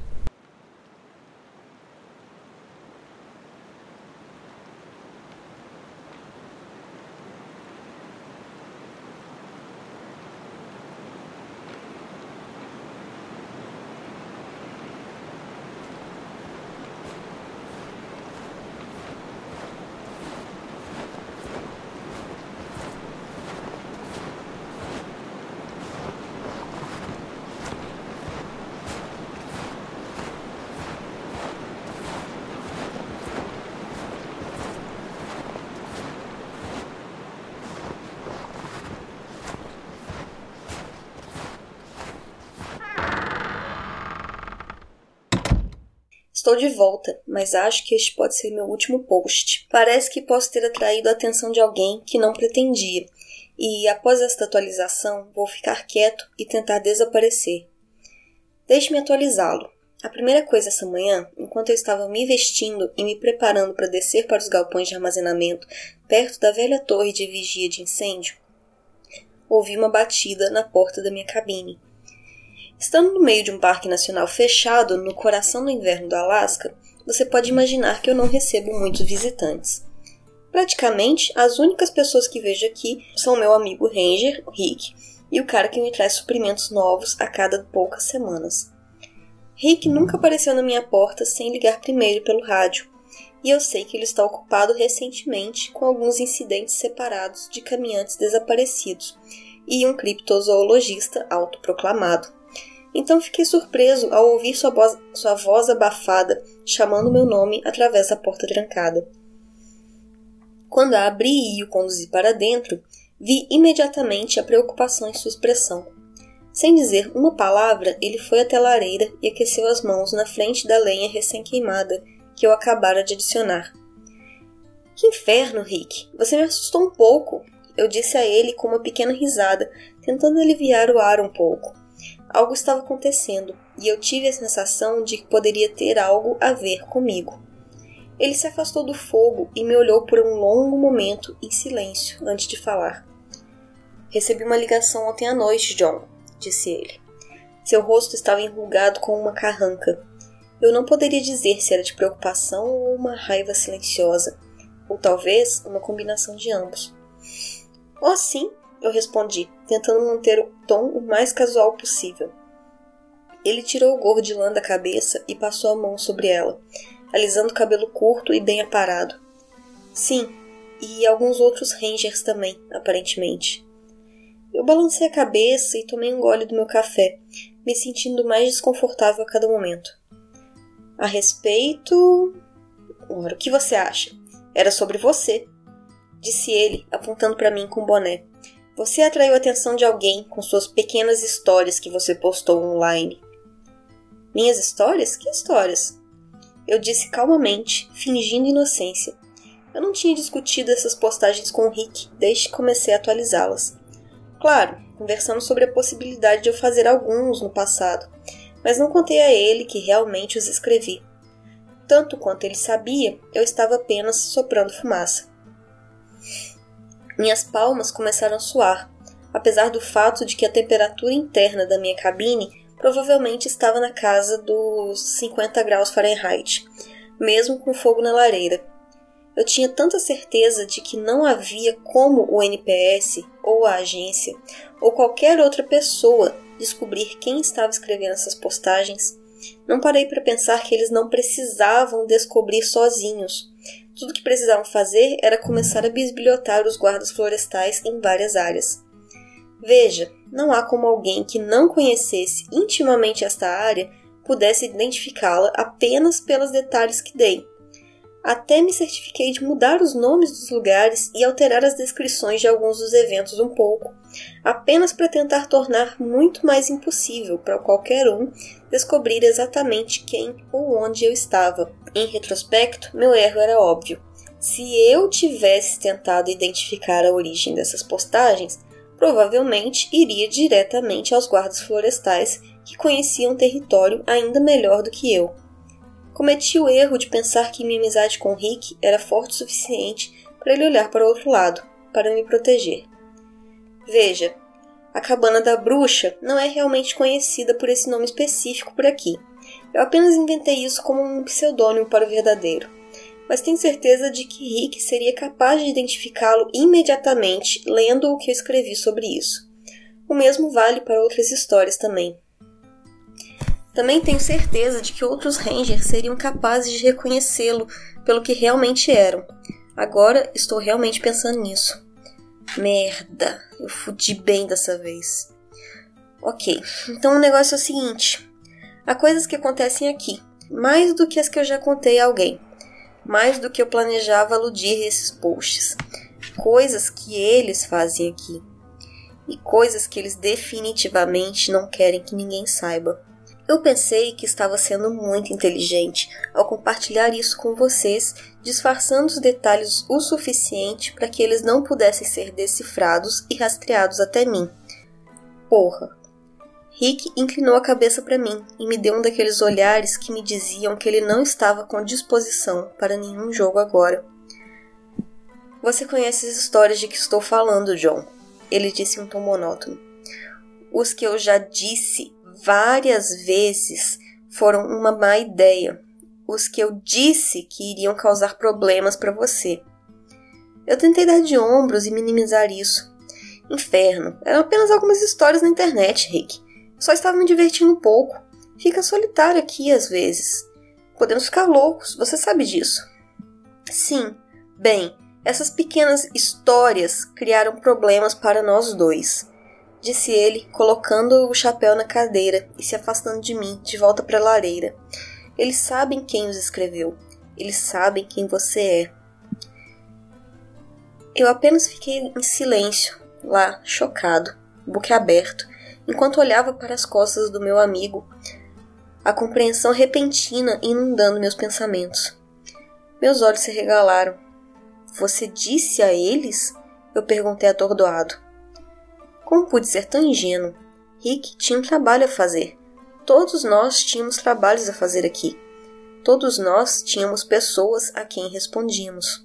Estou de volta, mas acho que este pode ser meu último post. Parece que posso ter atraído a atenção de alguém que não pretendia, e após esta atualização vou ficar quieto e tentar desaparecer. Deixe-me atualizá-lo. A primeira coisa essa manhã, enquanto eu estava me vestindo e me preparando para descer para os galpões de armazenamento perto da velha torre de vigia de incêndio, ouvi uma batida na porta da minha cabine. Estando no meio de um parque nacional fechado no coração do inverno do Alasca, você pode imaginar que eu não recebo muitos visitantes. Praticamente, as únicas pessoas que vejo aqui são meu amigo Ranger, Rick, e o cara que me traz suprimentos novos a cada poucas semanas. Rick nunca apareceu na minha porta sem ligar primeiro pelo rádio, e eu sei que ele está ocupado recentemente com alguns incidentes separados de caminhantes desaparecidos e um criptozoologista autoproclamado. Então fiquei surpreso ao ouvir sua voz, sua voz abafada chamando meu nome através da porta trancada. Quando a abri e o conduzi para dentro, vi imediatamente a preocupação em sua expressão. Sem dizer uma palavra, ele foi até a lareira e aqueceu as mãos na frente da lenha recém-queimada que eu acabara de adicionar. Que inferno, Rick! Você me assustou um pouco, eu disse a ele com uma pequena risada, tentando aliviar o ar um pouco. Algo estava acontecendo e eu tive a sensação de que poderia ter algo a ver comigo. Ele se afastou do fogo e me olhou por um longo momento em silêncio antes de falar. Recebi uma ligação ontem à noite, John disse ele. Seu rosto estava enrugado com uma carranca. Eu não poderia dizer se era de preocupação ou uma raiva silenciosa, ou talvez uma combinação de ambos. Oh, sim, eu respondi, tentando manter o tom o mais casual possível. Ele tirou o gorro de lã da cabeça e passou a mão sobre ela, alisando o cabelo curto e bem aparado. Sim, e alguns outros rangers também, aparentemente. Eu balancei a cabeça e tomei um gole do meu café, me sentindo mais desconfortável a cada momento. A respeito. Ora, o que você acha? Era sobre você, disse ele, apontando para mim com o boné. Você atraiu a atenção de alguém com suas pequenas histórias que você postou online. Minhas histórias? Que histórias? Eu disse calmamente, fingindo inocência. Eu não tinha discutido essas postagens com o Rick desde que comecei a atualizá-las. Claro, conversamos sobre a possibilidade de eu fazer alguns no passado, mas não contei a ele que realmente os escrevi. Tanto quanto ele sabia, eu estava apenas soprando fumaça. Minhas palmas começaram a suar, apesar do fato de que a temperatura interna da minha cabine provavelmente estava na casa dos 50 graus Fahrenheit, mesmo com fogo na lareira. Eu tinha tanta certeza de que não havia como o NPS ou a agência ou qualquer outra pessoa descobrir quem estava escrevendo essas postagens. Não parei para pensar que eles não precisavam descobrir sozinhos. Tudo que precisavam fazer era começar a bisbilhotar os guardas florestais em várias áreas. Veja, não há como alguém que não conhecesse intimamente esta área pudesse identificá-la apenas pelos detalhes que dei. Até me certifiquei de mudar os nomes dos lugares e alterar as descrições de alguns dos eventos um pouco, apenas para tentar tornar muito mais impossível para qualquer um descobrir exatamente quem ou onde eu estava. Em retrospecto, meu erro era óbvio. Se eu tivesse tentado identificar a origem dessas postagens, provavelmente iria diretamente aos guardas florestais que conheciam o território ainda melhor do que eu. Cometi o erro de pensar que minha amizade com Rick era forte o suficiente para ele olhar para o outro lado, para me proteger. Veja, a cabana da bruxa não é realmente conhecida por esse nome específico por aqui. Eu apenas inventei isso como um pseudônimo para o verdadeiro. Mas tenho certeza de que Rick seria capaz de identificá-lo imediatamente lendo o que eu escrevi sobre isso. O mesmo vale para outras histórias também. Também tenho certeza de que outros Rangers seriam capazes de reconhecê-lo pelo que realmente eram. Agora estou realmente pensando nisso. Merda, eu fudi bem dessa vez. Ok, então o negócio é o seguinte: há coisas que acontecem aqui, mais do que as que eu já contei a alguém, mais do que eu planejava aludir esses posts, coisas que eles fazem aqui. E coisas que eles definitivamente não querem que ninguém saiba. Eu pensei que estava sendo muito inteligente ao compartilhar isso com vocês, disfarçando os detalhes o suficiente para que eles não pudessem ser decifrados e rastreados até mim. Porra! Rick inclinou a cabeça para mim e me deu um daqueles olhares que me diziam que ele não estava com disposição para nenhum jogo agora. Você conhece as histórias de que estou falando, John, ele disse em um tom monótono. Os que eu já disse várias vezes foram uma má ideia. Os que eu disse que iriam causar problemas para você. Eu tentei dar de ombros e minimizar isso. Inferno, eram apenas algumas histórias na internet, Rick. Só estava me divertindo um pouco. Fica solitário aqui às vezes. Podemos ficar loucos, você sabe disso. Sim, bem, essas pequenas histórias criaram problemas para nós dois disse ele, colocando o chapéu na cadeira e se afastando de mim, de volta para a lareira. Eles sabem quem os escreveu. Eles sabem quem você é. Eu apenas fiquei em silêncio, lá, chocado, boquiaberto, enquanto olhava para as costas do meu amigo, a compreensão repentina inundando meus pensamentos. Meus olhos se regalaram. Você disse a eles? Eu perguntei atordoado. Como pude ser tão ingênuo? Rick tinha um trabalho a fazer. Todos nós tínhamos trabalhos a fazer aqui. Todos nós tínhamos pessoas a quem respondíamos.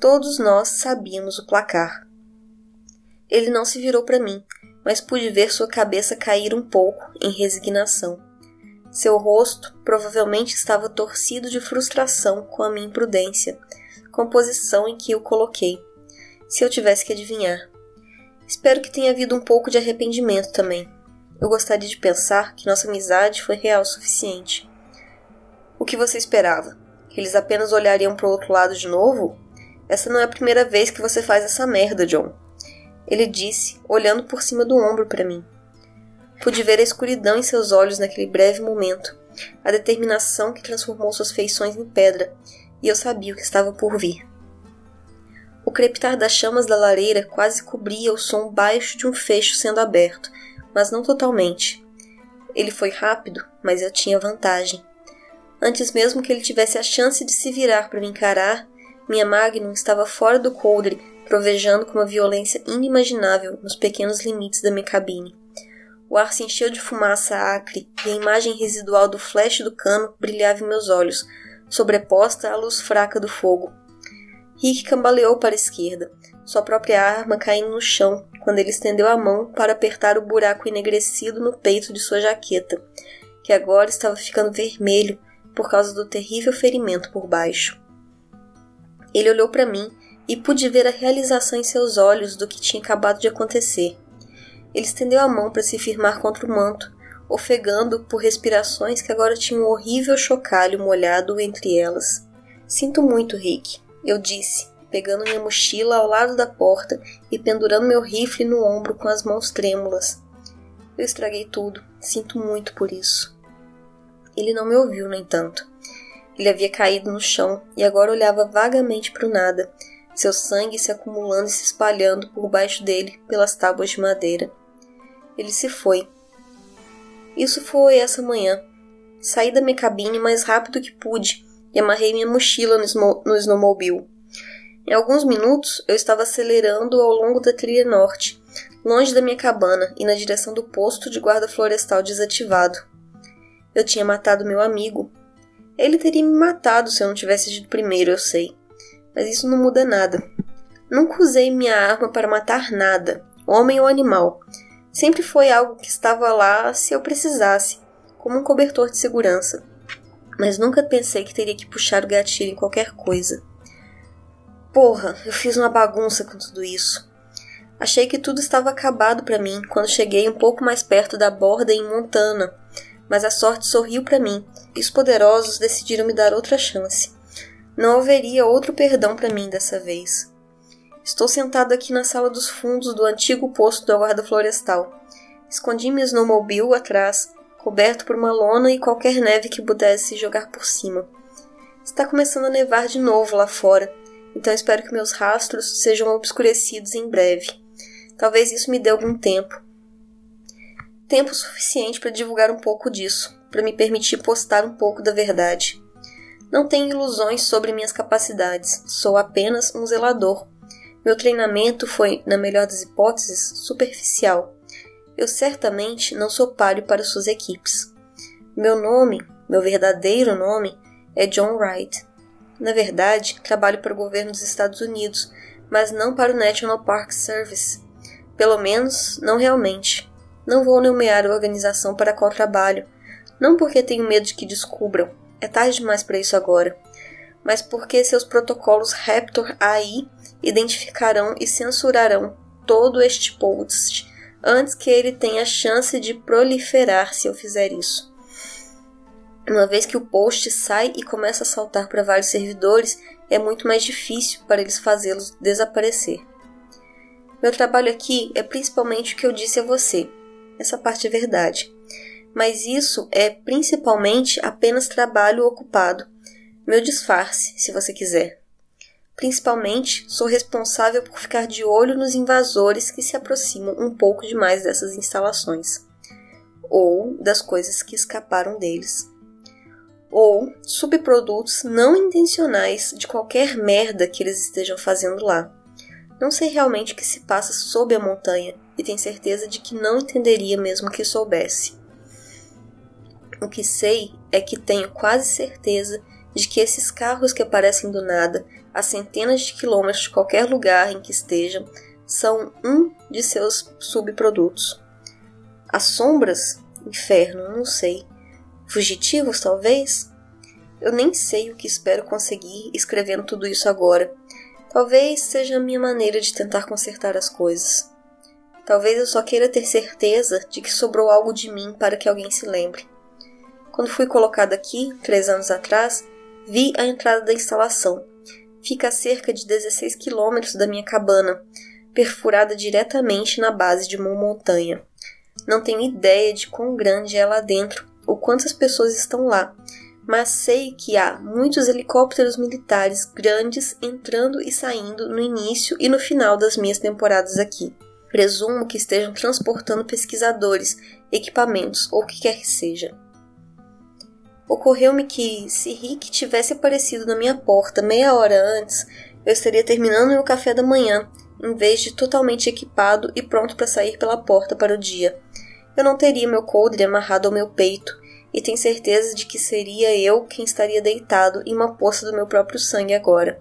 Todos nós sabíamos o placar. Ele não se virou para mim, mas pude ver sua cabeça cair um pouco em resignação. Seu rosto provavelmente estava torcido de frustração com a minha imprudência, com a posição em que o coloquei. Se eu tivesse que adivinhar, Espero que tenha havido um pouco de arrependimento também. Eu gostaria de pensar que nossa amizade foi real o suficiente. O que você esperava? Que eles apenas olhariam para o outro lado de novo? Essa não é a primeira vez que você faz essa merda, John. Ele disse, olhando por cima do ombro para mim. Pude ver a escuridão em seus olhos naquele breve momento, a determinação que transformou suas feições em pedra, e eu sabia o que estava por vir. O crepitar das chamas da lareira quase cobria o som baixo de um fecho sendo aberto, mas não totalmente. Ele foi rápido, mas eu tinha vantagem. Antes mesmo que ele tivesse a chance de se virar para me encarar, minha Magnum estava fora do coldre, provejando com uma violência inimaginável nos pequenos limites da minha cabine. O ar se encheu de fumaça acre e a imagem residual do flash do cano brilhava em meus olhos, sobreposta à luz fraca do fogo. Rick cambaleou para a esquerda, sua própria arma caindo no chão quando ele estendeu a mão para apertar o buraco enegrecido no peito de sua jaqueta, que agora estava ficando vermelho por causa do terrível ferimento por baixo. Ele olhou para mim e pude ver a realização em seus olhos do que tinha acabado de acontecer. Ele estendeu a mão para se firmar contra o manto, ofegando por respirações que agora tinham um horrível chocalho molhado entre elas. Sinto muito, Rick, eu disse, pegando minha mochila ao lado da porta e pendurando meu rifle no ombro com as mãos trêmulas. Eu estraguei tudo, sinto muito por isso. Ele não me ouviu, no entanto. Ele havia caído no chão e agora olhava vagamente para o nada, seu sangue se acumulando e se espalhando por baixo dele pelas tábuas de madeira. Ele se foi. Isso foi essa manhã. Saí da minha cabine mais rápido que pude e amarrei minha mochila no, no snowmobile. Em alguns minutos eu estava acelerando ao longo da trilha norte, longe da minha cabana e na direção do posto de guarda florestal desativado. Eu tinha matado meu amigo. Ele teria me matado se eu não tivesse ido primeiro, eu sei. Mas isso não muda nada. Nunca usei minha arma para matar nada, homem ou animal. Sempre foi algo que estava lá se eu precisasse, como um cobertor de segurança mas nunca pensei que teria que puxar o gatilho em qualquer coisa. Porra, eu fiz uma bagunça com tudo isso. Achei que tudo estava acabado para mim quando cheguei um pouco mais perto da borda em Montana, mas a sorte sorriu para mim e os poderosos decidiram me dar outra chance. Não haveria outro perdão para mim dessa vez. Estou sentado aqui na sala dos fundos do antigo posto da guarda florestal. Escondi meu snowmobile atrás coberto por uma lona e qualquer neve que pudesse jogar por cima. Está começando a nevar de novo lá fora, então espero que meus rastros sejam obscurecidos em breve. Talvez isso me dê algum tempo. tempo suficiente para divulgar um pouco disso, para me permitir postar um pouco da verdade. Não tenho ilusões sobre minhas capacidades, sou apenas um zelador. Meu treinamento foi, na melhor das hipóteses, superficial. Eu certamente não sou páreo para suas equipes. Meu nome, meu verdadeiro nome, é John Wright. Na verdade, trabalho para o governo dos Estados Unidos, mas não para o National Park Service. Pelo menos, não realmente. Não vou nomear a organização para a qual trabalho, não porque tenho medo de que descubram, é tarde demais para isso agora, mas porque seus protocolos Raptor AI identificarão e censurarão todo este post antes que ele tenha chance de proliferar se eu fizer isso. Uma vez que o post sai e começa a saltar para vários servidores, é muito mais difícil para eles fazê-los desaparecer. Meu trabalho aqui é principalmente o que eu disse a você. Essa parte é verdade. Mas isso é principalmente apenas trabalho ocupado. Meu disfarce, se você quiser. Principalmente, sou responsável por ficar de olho nos invasores que se aproximam um pouco demais dessas instalações, ou das coisas que escaparam deles ou subprodutos não intencionais de qualquer merda que eles estejam fazendo lá. Não sei realmente o que se passa sob a montanha e tenho certeza de que não entenderia mesmo que soubesse. O que sei é que tenho quase certeza de que esses carros que aparecem do nada, a centenas de quilômetros de qualquer lugar em que estejam, são um de seus subprodutos. As sombras? Inferno, não sei. Fugitivos, talvez? Eu nem sei o que espero conseguir escrevendo tudo isso agora. Talvez seja a minha maneira de tentar consertar as coisas. Talvez eu só queira ter certeza de que sobrou algo de mim para que alguém se lembre. Quando fui colocado aqui, três anos atrás, vi a entrada da instalação. Fica a cerca de 16 quilômetros da minha cabana, perfurada diretamente na base de uma montanha. Não tenho ideia de quão grande é lá dentro ou quantas pessoas estão lá, mas sei que há muitos helicópteros militares grandes entrando e saindo no início e no final das minhas temporadas aqui. Presumo que estejam transportando pesquisadores, equipamentos ou o que quer que seja. Ocorreu-me que, se Rick tivesse aparecido na minha porta meia hora antes, eu estaria terminando meu café da manhã, em vez de totalmente equipado e pronto para sair pela porta para o dia eu não teria meu coldre amarrado ao meu peito, e tenho certeza de que seria eu quem estaria deitado em uma poça do meu próprio sangue agora.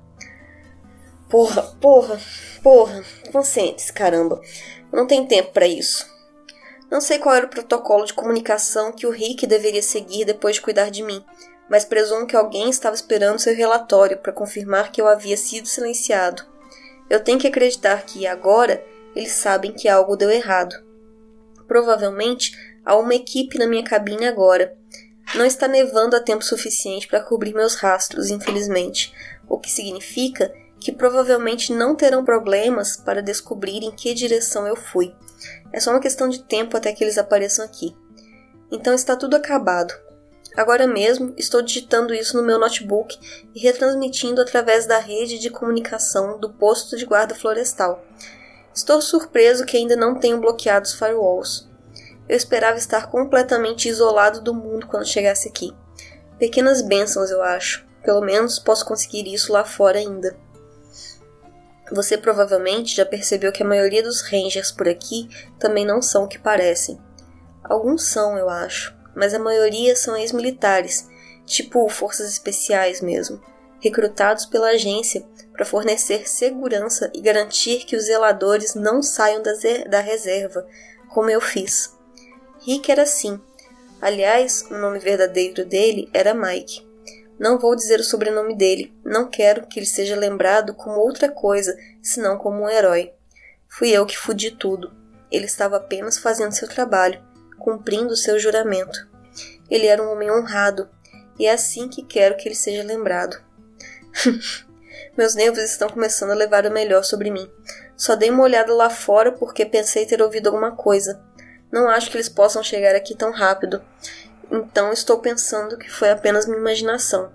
Porra, porra, porra, concentre-se, caramba. Eu não tenho tempo para isso. Não sei qual era o protocolo de comunicação que o Rick deveria seguir depois de cuidar de mim, mas presumo que alguém estava esperando seu relatório para confirmar que eu havia sido silenciado. Eu tenho que acreditar que, agora, eles sabem que algo deu errado. Provavelmente há uma equipe na minha cabine agora. Não está nevando a tempo suficiente para cobrir meus rastros, infelizmente, o que significa que provavelmente não terão problemas para descobrir em que direção eu fui. É só uma questão de tempo até que eles apareçam aqui. Então está tudo acabado. Agora mesmo estou digitando isso no meu notebook e retransmitindo através da rede de comunicação do posto de guarda florestal. Estou surpreso que ainda não tenham bloqueado os firewalls. Eu esperava estar completamente isolado do mundo quando chegasse aqui. Pequenas bênçãos, eu acho. Pelo menos posso conseguir isso lá fora ainda. Você provavelmente já percebeu que a maioria dos Rangers por aqui também não são o que parecem. Alguns são, eu acho, mas a maioria são ex-militares, tipo forças especiais mesmo recrutados pela agência para fornecer segurança e garantir que os zeladores não saiam da reserva, como eu fiz. Rick era assim. Aliás, o nome verdadeiro dele era Mike. Não vou dizer o sobrenome dele, não quero que ele seja lembrado como outra coisa, senão como um herói. Fui eu que fudi tudo. Ele estava apenas fazendo seu trabalho, cumprindo seu juramento. Ele era um homem honrado, e é assim que quero que ele seja lembrado. Meus nervos estão começando a levar o melhor sobre mim. Só dei uma olhada lá fora porque pensei ter ouvido alguma coisa. Não acho que eles possam chegar aqui tão rápido. Então estou pensando que foi apenas minha imaginação.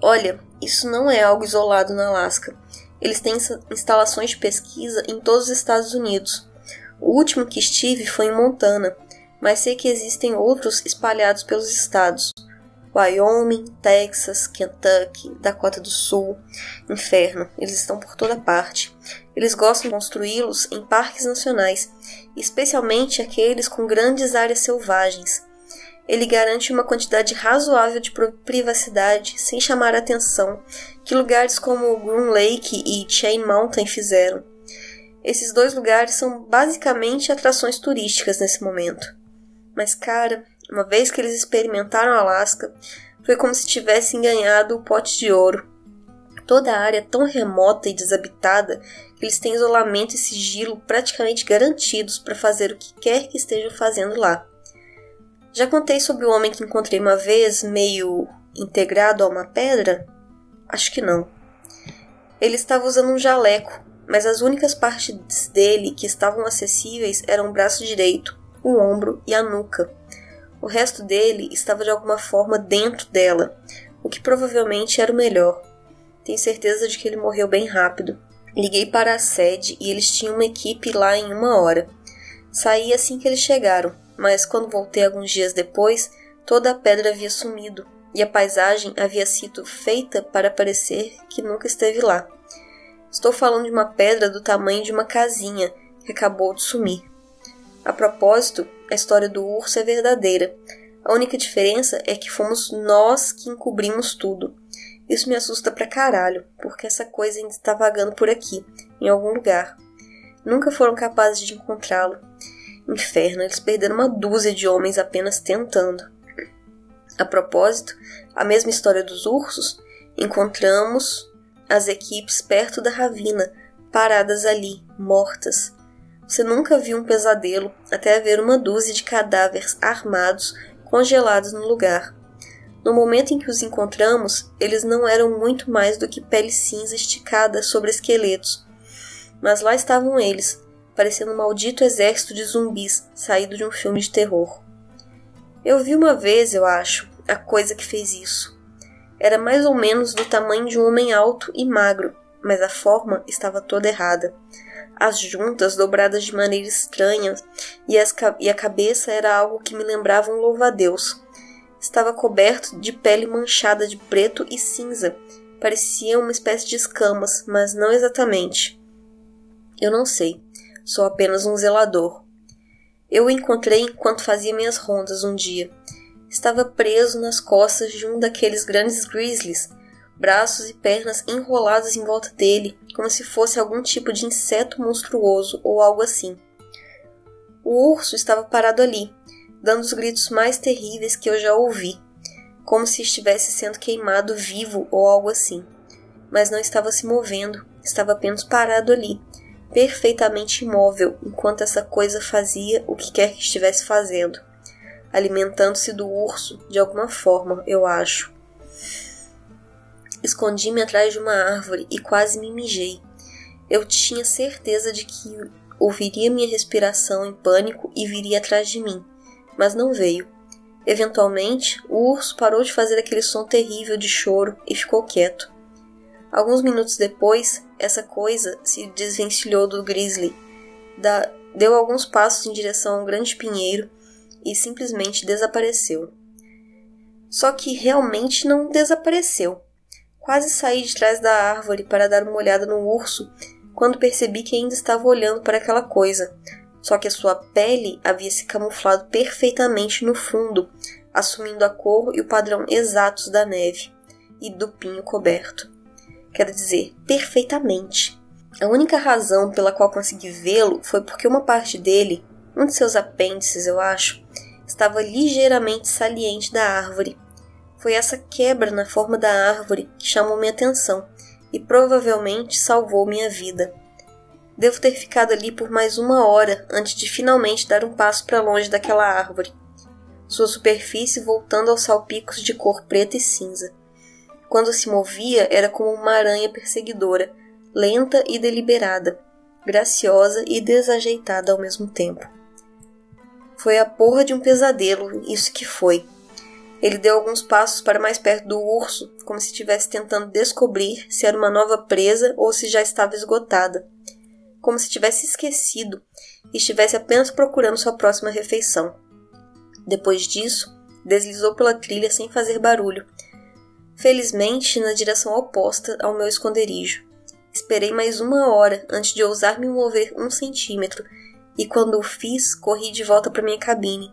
Olha, isso não é algo isolado na Alaska. Eles têm instalações de pesquisa em todos os Estados Unidos. O último que estive foi em Montana, mas sei que existem outros espalhados pelos estados. Wyoming, Texas, Kentucky, Dakota do Sul, Inferno, eles estão por toda parte. Eles gostam de construí-los em parques nacionais, especialmente aqueles com grandes áreas selvagens. Ele garante uma quantidade razoável de privacidade sem chamar a atenção que lugares como Groom Lake e Chain Mountain fizeram. Esses dois lugares são basicamente atrações turísticas nesse momento. Mas, cara, uma vez que eles experimentaram Alasca, foi como se tivessem ganhado o pote de ouro. Toda a área é tão remota e desabitada que eles têm isolamento e sigilo praticamente garantidos para fazer o que quer que estejam fazendo lá. Já contei sobre o homem que encontrei uma vez, meio integrado a uma pedra? Acho que não. Ele estava usando um jaleco, mas as únicas partes dele que estavam acessíveis eram o braço direito, o ombro e a nuca. O resto dele estava de alguma forma dentro dela, o que provavelmente era o melhor. Tenho certeza de que ele morreu bem rápido. Liguei para a sede e eles tinham uma equipe lá em uma hora. Saí assim que eles chegaram, mas quando voltei alguns dias depois, toda a pedra havia sumido e a paisagem havia sido feita para parecer que nunca esteve lá. Estou falando de uma pedra do tamanho de uma casinha que acabou de sumir. A propósito, a história do urso é verdadeira. A única diferença é que fomos nós que encobrimos tudo. Isso me assusta pra caralho, porque essa coisa ainda está vagando por aqui, em algum lugar. Nunca foram capazes de encontrá-lo. Inferno, eles perderam uma dúzia de homens apenas tentando. A propósito, a mesma história dos ursos, encontramos as equipes perto da ravina, paradas ali, mortas. Você nunca viu um pesadelo até haver uma dúzia de cadáveres armados congelados no lugar. No momento em que os encontramos, eles não eram muito mais do que pele cinza esticada sobre esqueletos. Mas lá estavam eles, parecendo um maldito exército de zumbis saído de um filme de terror. Eu vi uma vez, eu acho, a coisa que fez isso. Era mais ou menos do tamanho de um homem alto e magro, mas a forma estava toda errada as juntas dobradas de maneira estranha e, e a cabeça era algo que me lembrava um louva-a-Deus. Estava coberto de pele manchada de preto e cinza. Parecia uma espécie de escamas, mas não exatamente. Eu não sei. Sou apenas um zelador. Eu o encontrei enquanto fazia minhas rondas um dia. Estava preso nas costas de um daqueles grandes grizzlies braços e pernas enrolados em volta dele, como se fosse algum tipo de inseto monstruoso ou algo assim. O urso estava parado ali, dando os gritos mais terríveis que eu já ouvi, como se estivesse sendo queimado vivo ou algo assim. Mas não estava se movendo, estava apenas parado ali, perfeitamente imóvel, enquanto essa coisa fazia o que quer que estivesse fazendo, alimentando-se do urso de alguma forma, eu acho. Escondi-me atrás de uma árvore e quase me mijei. Eu tinha certeza de que ouviria minha respiração em pânico e viria atrás de mim, mas não veio. Eventualmente, o urso parou de fazer aquele som terrível de choro e ficou quieto. Alguns minutos depois, essa coisa se desvencilhou do grizzly, da, deu alguns passos em direção a um grande pinheiro e simplesmente desapareceu. Só que realmente não desapareceu. Quase saí de trás da árvore para dar uma olhada no urso quando percebi que ainda estava olhando para aquela coisa, só que a sua pele havia se camuflado perfeitamente no fundo, assumindo a cor e o padrão exatos da neve e do pinho coberto. Quero dizer, perfeitamente. A única razão pela qual consegui vê-lo foi porque uma parte dele, um de seus apêndices, eu acho, estava ligeiramente saliente da árvore foi essa quebra na forma da árvore que chamou minha atenção e provavelmente salvou minha vida. Devo ter ficado ali por mais uma hora antes de finalmente dar um passo para longe daquela árvore, sua superfície voltando aos salpicos de cor preta e cinza. Quando se movia, era como uma aranha perseguidora, lenta e deliberada, graciosa e desajeitada ao mesmo tempo. Foi a porra de um pesadelo, isso que foi. Ele deu alguns passos para mais perto do urso, como se estivesse tentando descobrir se era uma nova presa ou se já estava esgotada. como se tivesse esquecido e estivesse apenas procurando sua próxima refeição. Depois disso, deslizou pela trilha sem fazer barulho, felizmente na direção oposta ao meu esconderijo. Esperei mais uma hora antes de ousar me mover um centímetro, e quando o fiz, corri de volta para minha cabine.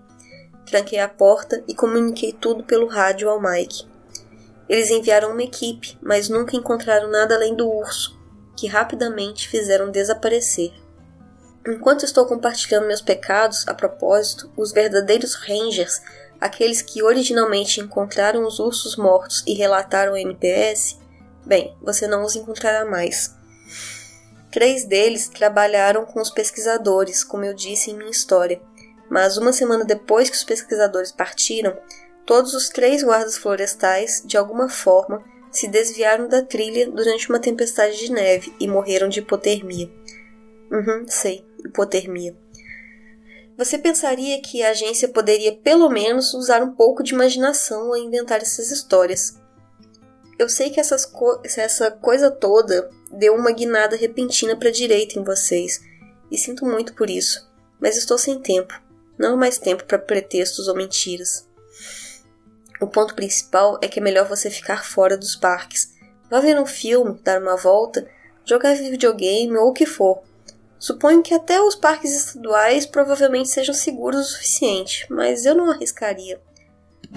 Tranquei a porta e comuniquei tudo pelo rádio ao Mike. Eles enviaram uma equipe, mas nunca encontraram nada além do urso, que rapidamente fizeram desaparecer. Enquanto estou compartilhando meus pecados, a propósito, os verdadeiros Rangers, aqueles que originalmente encontraram os ursos mortos e relataram o NPS, bem, você não os encontrará mais. Três deles trabalharam com os pesquisadores, como eu disse em minha história, mas uma semana depois que os pesquisadores partiram, todos os três guardas florestais, de alguma forma, se desviaram da trilha durante uma tempestade de neve e morreram de hipotermia. Uhum, sei, hipotermia. Você pensaria que a agência poderia pelo menos usar um pouco de imaginação ao inventar essas histórias. Eu sei que co essa coisa toda deu uma guinada repentina para a direita em vocês, e sinto muito por isso, mas estou sem tempo. Não há mais tempo para pretextos ou mentiras. O ponto principal é que é melhor você ficar fora dos parques. Vá ver um filme, dar uma volta, jogar videogame ou o que for. Suponho que até os parques estaduais provavelmente sejam seguros o suficiente, mas eu não arriscaria.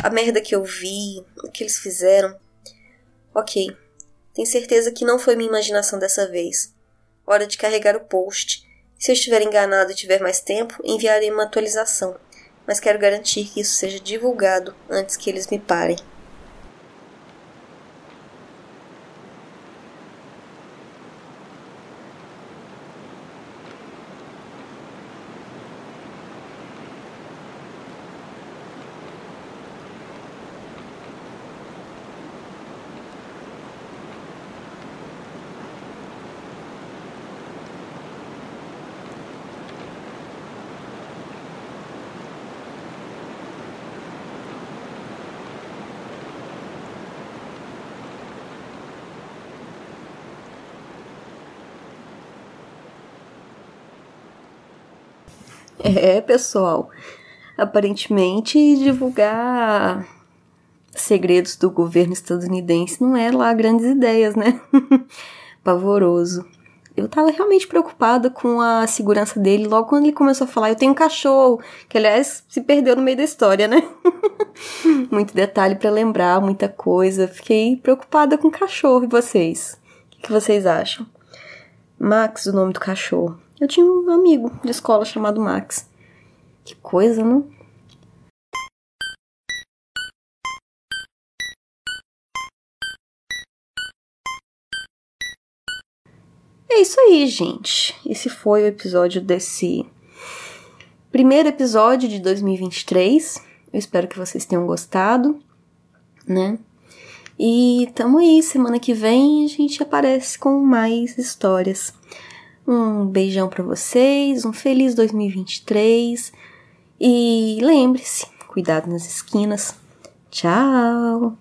A merda que eu vi, o que eles fizeram. Ok, tenho certeza que não foi minha imaginação dessa vez. Hora de carregar o post. Se eu estiver enganado e tiver mais tempo, enviarei uma atualização mas quero garantir que isso seja divulgado antes que eles me parem. É, pessoal. Aparentemente, divulgar segredos do governo estadunidense não é lá grandes ideias, né? Pavoroso. Eu tava realmente preocupada com a segurança dele logo quando ele começou a falar: Eu tenho um cachorro, que aliás se perdeu no meio da história, né? Muito detalhe para lembrar, muita coisa. Fiquei preocupada com o cachorro. E vocês? O que vocês acham? Max, o nome do cachorro. Eu tinha um amigo de escola chamado Max. Que coisa, não? É isso aí, gente. Esse foi o episódio desse primeiro episódio de 2023. Eu espero que vocês tenham gostado, né? E tamo aí, semana que vem a gente aparece com mais histórias. Um beijão para vocês, um feliz 2023 e lembre-se, cuidado nas esquinas. Tchau!